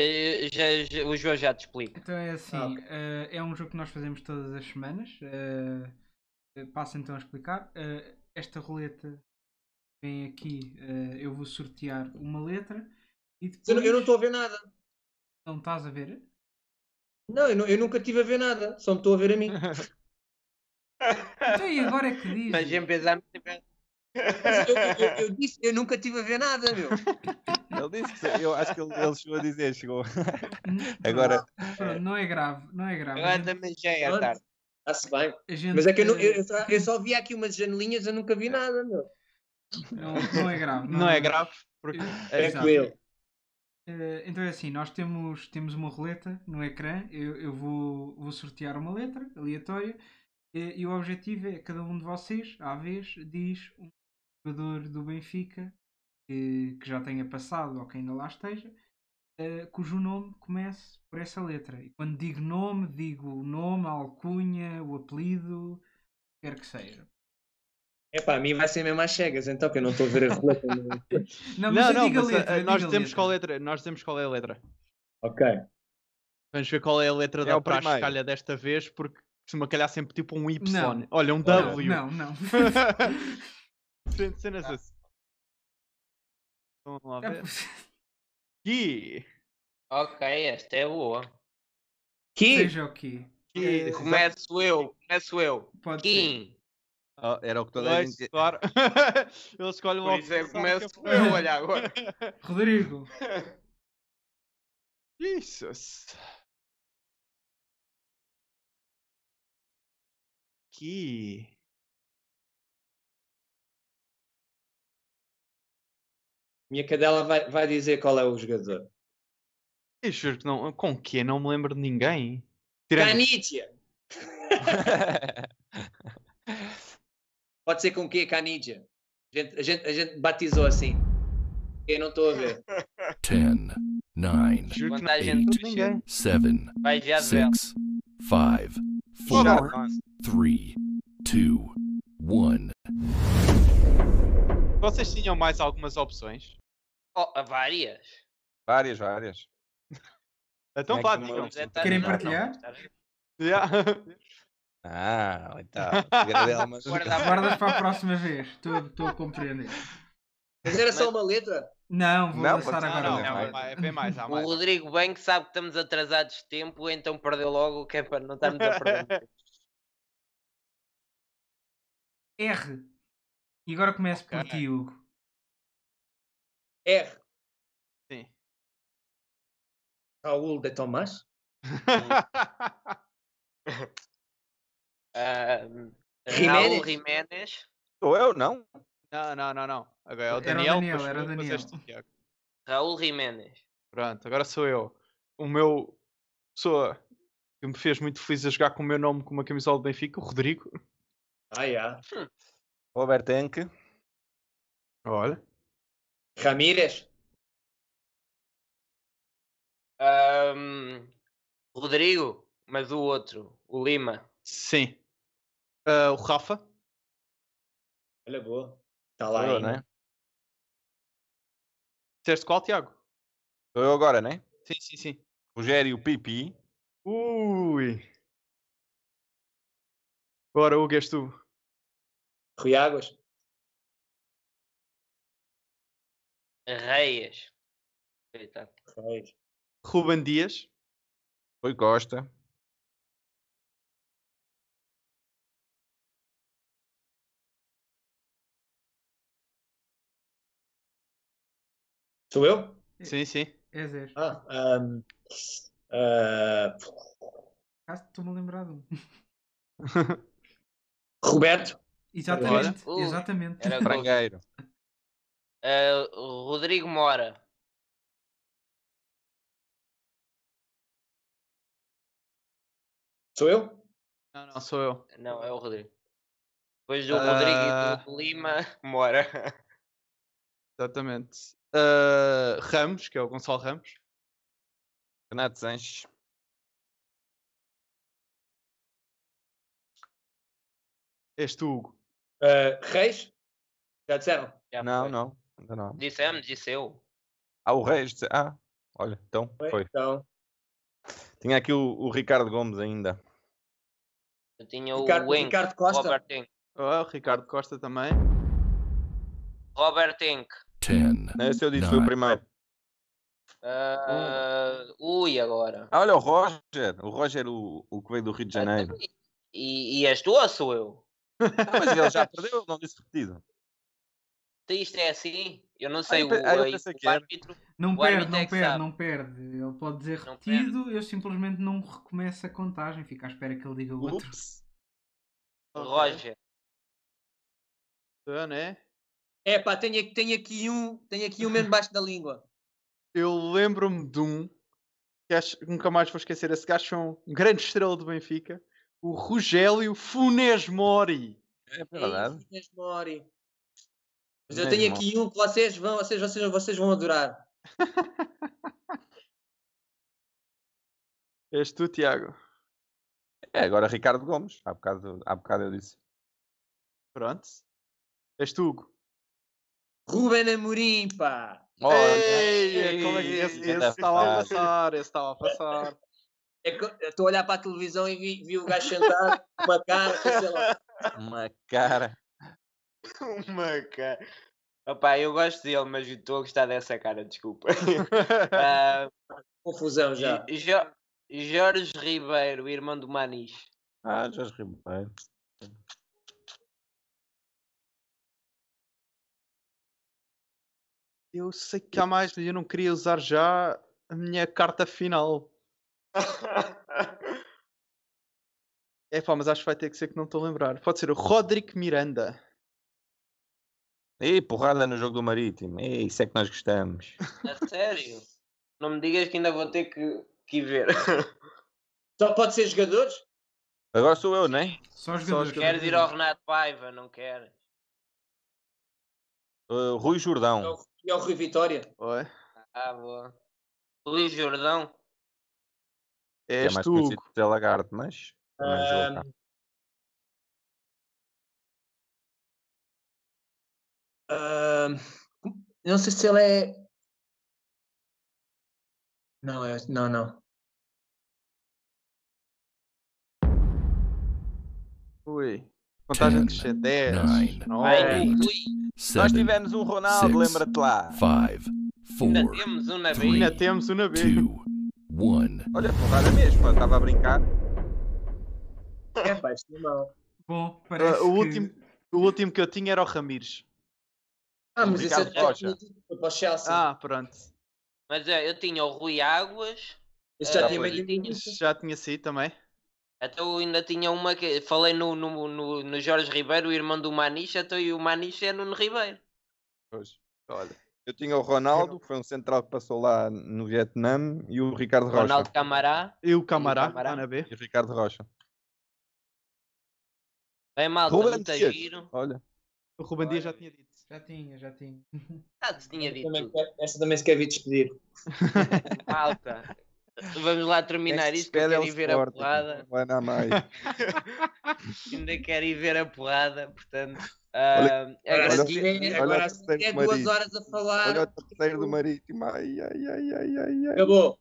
já, já, o João já te explica. Então é assim, ah, okay. uh, é um jogo que nós fazemos todas as semanas. Uh, passo então a explicar. Uh, esta roleta vem aqui, eu vou sortear uma letra e depois... Eu não estou a ver nada. Não estás a ver? Não eu, não, eu nunca estive a ver nada, só me estou a ver a mim. então e agora é que diz? Mas já empezamos eu, eu, eu, disse, eu nunca estive a ver nada, meu. Ele disse, eu acho que ele, ele chegou a dizer, chegou. Agora. Pronto, não é grave, não é grave. Agora também já é tarde. Está-se bem. Gente... Mas é que eu, não, eu, só, eu só vi aqui umas janelinhas, eu nunca vi nada, meu. Não, não é grave. Não, não é grave. Porque... É tranquilo. Uh, então é assim, nós temos, temos uma roleta no ecrã, eu, eu vou, vou sortear uma letra aleatória e, e, o objetivo é cada um de vocês, à vez, diz um jogador do Benfica que, que já tenha passado ou que ainda lá esteja, uh, cujo nome comece por essa letra. E quando digo nome, digo o nome, a alcunha, o apelido, quer que seja. É pá, a mim vai ser mesmo às cegas, então que eu não estou a ver a letra. não, não, não mas, letra, nós dizemos qual letra, nós dizemos qual é a letra. Ok. Vamos ver qual é a letra é da praxe calha desta vez, porque costuma calhar sempre tipo um Y. Não. Olha, um W. Não, não. Cenas assim. Vamos lá É ver. Ki. Ok, esta é boa. Que? Seja o? Ki. Começo eu, começo eu. Pode ser. Oh, era o que toda a gente. claro. Ele escolhe Por logo. isso é que começo é- eu, olha agora. Rodrigo. Jesus. Que. Minha cadela vai, vai dizer qual é o jogador. Eu juro que não. Com que? Não me lembro de ninguém. Tirando- Canidia. Pode ser com o quê? Canidia. A gente, a, gente, a gente batizou assim. Eu não estou a ver. 10, 9, Juro que não Vantagem lembro do de ninguém. 7, Vai já ver. 6, 5, Já, 4, não. 3, 2, 1. Vocês tinham mais algumas opções? Oh, várias. Várias, várias. Então vá, digam. Querem partilhar? Yeah. Ah, então. Guarda- Guardas para a próxima vez. Estou a compreender. Mas era só uma letra? Não, vou Não, lançar pode- agora. Não, outra. não, vai, é bem mais, há O mais. Rodrigo bem que sabe que estamos atrasados de tempo, então perdeu logo, que é para não estarmos a perder. R. E agora começo por Ok. ti, Hugo. R. Sim. Raul de Tomás? Jiménez? Raul Jiménez. Sou eu, não? Não, não, não, não. Agora é o Era o Daniel. Daniel, era o Daniel. Tiago. Raul Jiménez. Pronto, agora sou eu. O meu pessoa que me fez muito feliz a jogar com o meu nome com uma camisola do Benfica, o Rodrigo. Ah, já. Robert Henke. Olha. Ramírez? Ahm, Rodrigo, mas o outro, o Lima. Sim. Ah, o Rafa. Olha, boa. Está lá eu, ainda. né? Disseste qual, Tiago? Sou eu agora, né? Sim, sim, sim. Rogério Pipi. Ui. Agora, Hugo, és tu. Rui Águas? Reias. Coitado. Reis. Ruben Dias. Foi Costa. Sou eu? Sim, sim. É zero. Ah, ahm, ah, Caso estou-me a lembrar de um. Roberto? Exatamente, Olha. exatamente. Era o eu- Frangueiro. Ah, Rodrigo Mora. Sou eu? Não, não, sou eu. Não, é o Rodrigo. Depois do Ah. Rodrigo e do Lima, Mora. Exatamente. Ah, Ramos, que é o Gonçalo Ramos. Renato Sanches. És tu, Hugo. Ah, Reis? Já disseram? Já Não, foi. não. Ainda não. Dissemos, disse eu. Ah, o Reis. disse- Ah, olha, então foi. Então, Tinha aqui o, o Ricardo Gomes ainda. Eu tinha Ricardo, o Enk, Ricardo Costa? Robert Enk. Ah, o Ricardo Costa também. Robert Enk. 10, Não, Esse eu disse, foi o Não. primeiro. Ah, ui, agora. Ah, olha, o Roger. O Roger, o, o que veio do Rio de Janeiro. E, e és tu ou sou eu? Ah, mas ele já perdeu, não disse repetido. Isto é assim? Eu não sei. eu o, ah, eu o- árbitro. Não O perde, árbitro é não que perde, sabe. não perde. Ele pode dizer Não repetido, eu simplesmente não recomeço a contagem, fico à espera que ele diga o outro. Roger. Ah, né? É pá, tenho, aqui- tenho aqui um, tenho aqui um mesmo debaixo da língua. Eu lembro-me de um que acho, nunca mais vou esquecer. Esse gajo foi um grande estrela do Benfica. O Rogélio Funes Mori. É verdade. Ei, Inês Mori. Mas eu tenho aqui um que vocês vão, vocês, vocês, vocês vão adorar. És tu, Tiago. É, agora Ricardo Gomes. Há bocado, há bocado eu disse. Pronto. És tu, Hugo. Ruben Amorim, pá. Ei, como é que esse, estava a passar, esse estava a passar. É estou a olhar para a televisão e vi, vi o gajo sentado, uma cara, sei lá. Uma cara. uma cara. Opa, eu gosto dele, mas estou a gostar dessa cara, desculpa. uh, Confusão já. Jo Jorge Ribeiro, irmão do Manis. Ah, Jorge Ribeiro. Eu sei que há mais, mas eu não queria usar já a minha carta final. é pá, mas acho que vai ter que ser que não estou a lembrar. Pode ser o Roderick Miranda. Ei, porrada no jogo do Marítimo. Ei, isso é que nós gostamos. A sério? Não me digas que ainda vou ter que, que ir ver. Só pode ser jogadores? Agora sou eu, não é? Só jogadores. Queres ir ao Renato Paiva, não queres? Uh, Rui Jordão. E ao Rui Vitória? Oi. Ah, boa. Rui Jordão. É mais tu. conhecido por Lagarde, mas... Um... Uh, não sei se ele é. Não, é, não, não. Ui. Contagem de 10, 9, 9 Nós tivemos um Ronaldo, lembra-te lá. 5, 4, Ainda temos um na B. Ainda temos um na B. 2, 1. Olha, porrada mesmo, estava a brincar. É, pá, isto não. Bom, parece uh, o, que... último, o último que eu tinha era o Ramires. Ah, mas isso é para o Chelsea. Ah, pronto. Mas é, eu tinha o Rui Águas. Esse já, uh, tinha tinha... já tinha sido também. Então eu ainda tinha uma que falei no, no, no, no Jorge Ribeiro, o irmão do Maniche, então e o Maniche é Nuno Ribeiro. Pois, olha. Eu tinha o Ronaldo, que foi um central que passou lá no Vietnã, e o Ricardo Rocha. Ronaldo Camará. E o Camará, Camará. na B. E o Ricardo Rocha. Bem, malta, Ruben muito Dias. giro. Olha. O Ruben Dias já tinha dito. Já tinha, já tinha. Ah, tinha dito Também Esta também se quer vir despedir. Malta. Vamos lá terminar isto, que eu o ir ver a Sporting, porrada. Vai na mais. Ainda quero ir ver a porrada, portanto. Olha- ah, Agora olha- a seguir é- olha agora o a seguir terceiro é duas Marítimo. horas a falar. Olha o terceiro do Marítimo. Ai, ai, ai, ai, ai, ai. Acabou.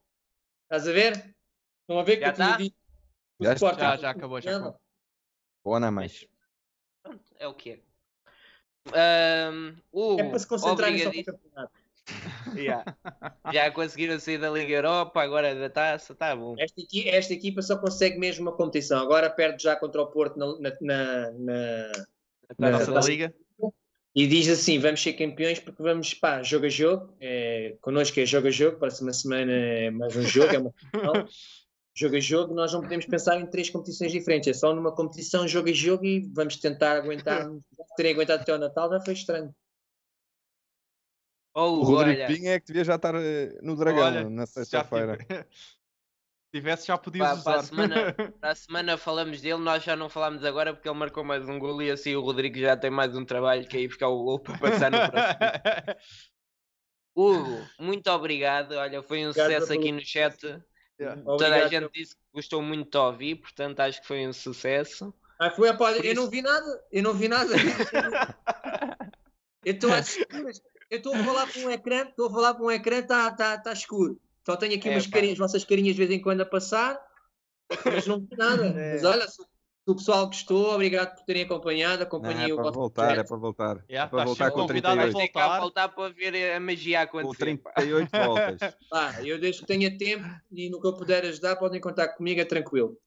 Estás a ver? Estão a ver que Já eu tinha tá? dito. o Já Sporting está. Já, já acabou, já acabou. Boa na mais. Pronto, é o que é. Ahm, Hugo, É para se concentrar nisso ao obrigadíssimo. campeonato. Yeah. Já conseguiram sair da Liga Europa, agora da taça, tá bom. Esta, equi- esta equipa só consegue mesmo uma competição. Agora perde já contra o Porto na, na, na, na- taça da Liga. e diz assim: vamos ser campeões porque vamos, pá, jogo a jogo. É, connosco é jogo a jogo. Próxima semana é mais um jogo, é uma competição. jogo a jogo. Nós não podemos pensar em três competições diferentes. É só numa competição, jogo a jogo e vamos tentar aguentar. Terem aguentado até ao Natal já foi estranho. Oh, O Rodrigo olha, Pinho é que devia já estar eh, no Dragão Olha, na sexta-feira. Se tivesse, já podias Pá, usar. para, a semana, para a semana falamos dele, nós já não falámos agora porque ele marcou mais um gol e assim o Rodrigo já tem mais um trabalho que é ir buscar o gol para passar no próximo. Hugo, muito obrigado. Olha, foi um Obrigado sucesso aqui no chat. Yeah. Toda a Obrigado. gente disse que gostou muito de ouvir, portanto acho que foi um sucesso. Ah, foi, Por eu não vi nada, eu não vi nada. eu estou às escuras, eu estou a falar para um ecrã, estou a falar para um ecrã, está tá, tá escuro. Só tenho aqui É, umas pá. carinhas, vossas carinhas de vez em quando a passar, mas não vi nada. É. Mas olha, se, o pessoal gostou, obrigado por terem acompanhado, Não, acompanhei é o vosso voltar, é para voltar. Yeah, é para estás voltar com convidado a 38. Vai ter cá voltar. voltar para ver a magia Com acontecer. pá. 38 voltas. Pá, eu desde que tenha tempo e no que eu puder ajudar, podem contar comigo, é tranquilo.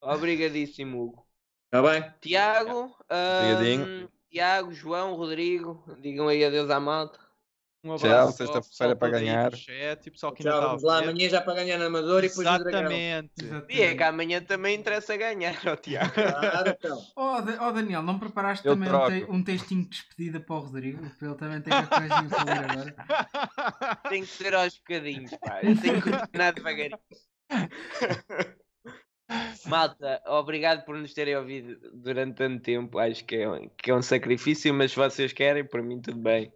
Obrigadíssimo, Hugo. Está bem? Tiago, Obrigadinho. ahm, Tiago, João, Rodrigo, digam aí adeus à malta. Um Tchau, abraço. sexta-feira ao pessoal para ganhar. Chat, e pessoal que Tchau, vamos lá amanhã já para ganhar na Amadora e depois. Exatamente. E é que amanhã também interessa ganhar, ó Tiago. Claro, então. Oh, Da- oh, Daniel, não preparaste Eu também um, troco. um textinho de despedida para o Rodrigo? Para ele também ter a coisinha para ler agora. Tem que ser aos bocadinhos, pá. Eu tenho que continuar devagarinho. Malta, obrigado por nos terem ouvido durante tanto tempo. Acho que é, um- que é um sacrifício, mas se vocês querem, por mim tudo bem.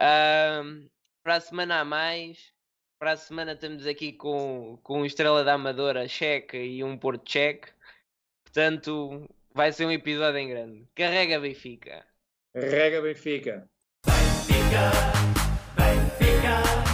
Ahm, para a semana a mais, para a semana estamos aqui com, com um Estrela da Amadora cheque e um Porto cheque. Portanto, vai ser um episódio em grande. Carrega Benfica. Rega Benfica. Benfica, Benfica,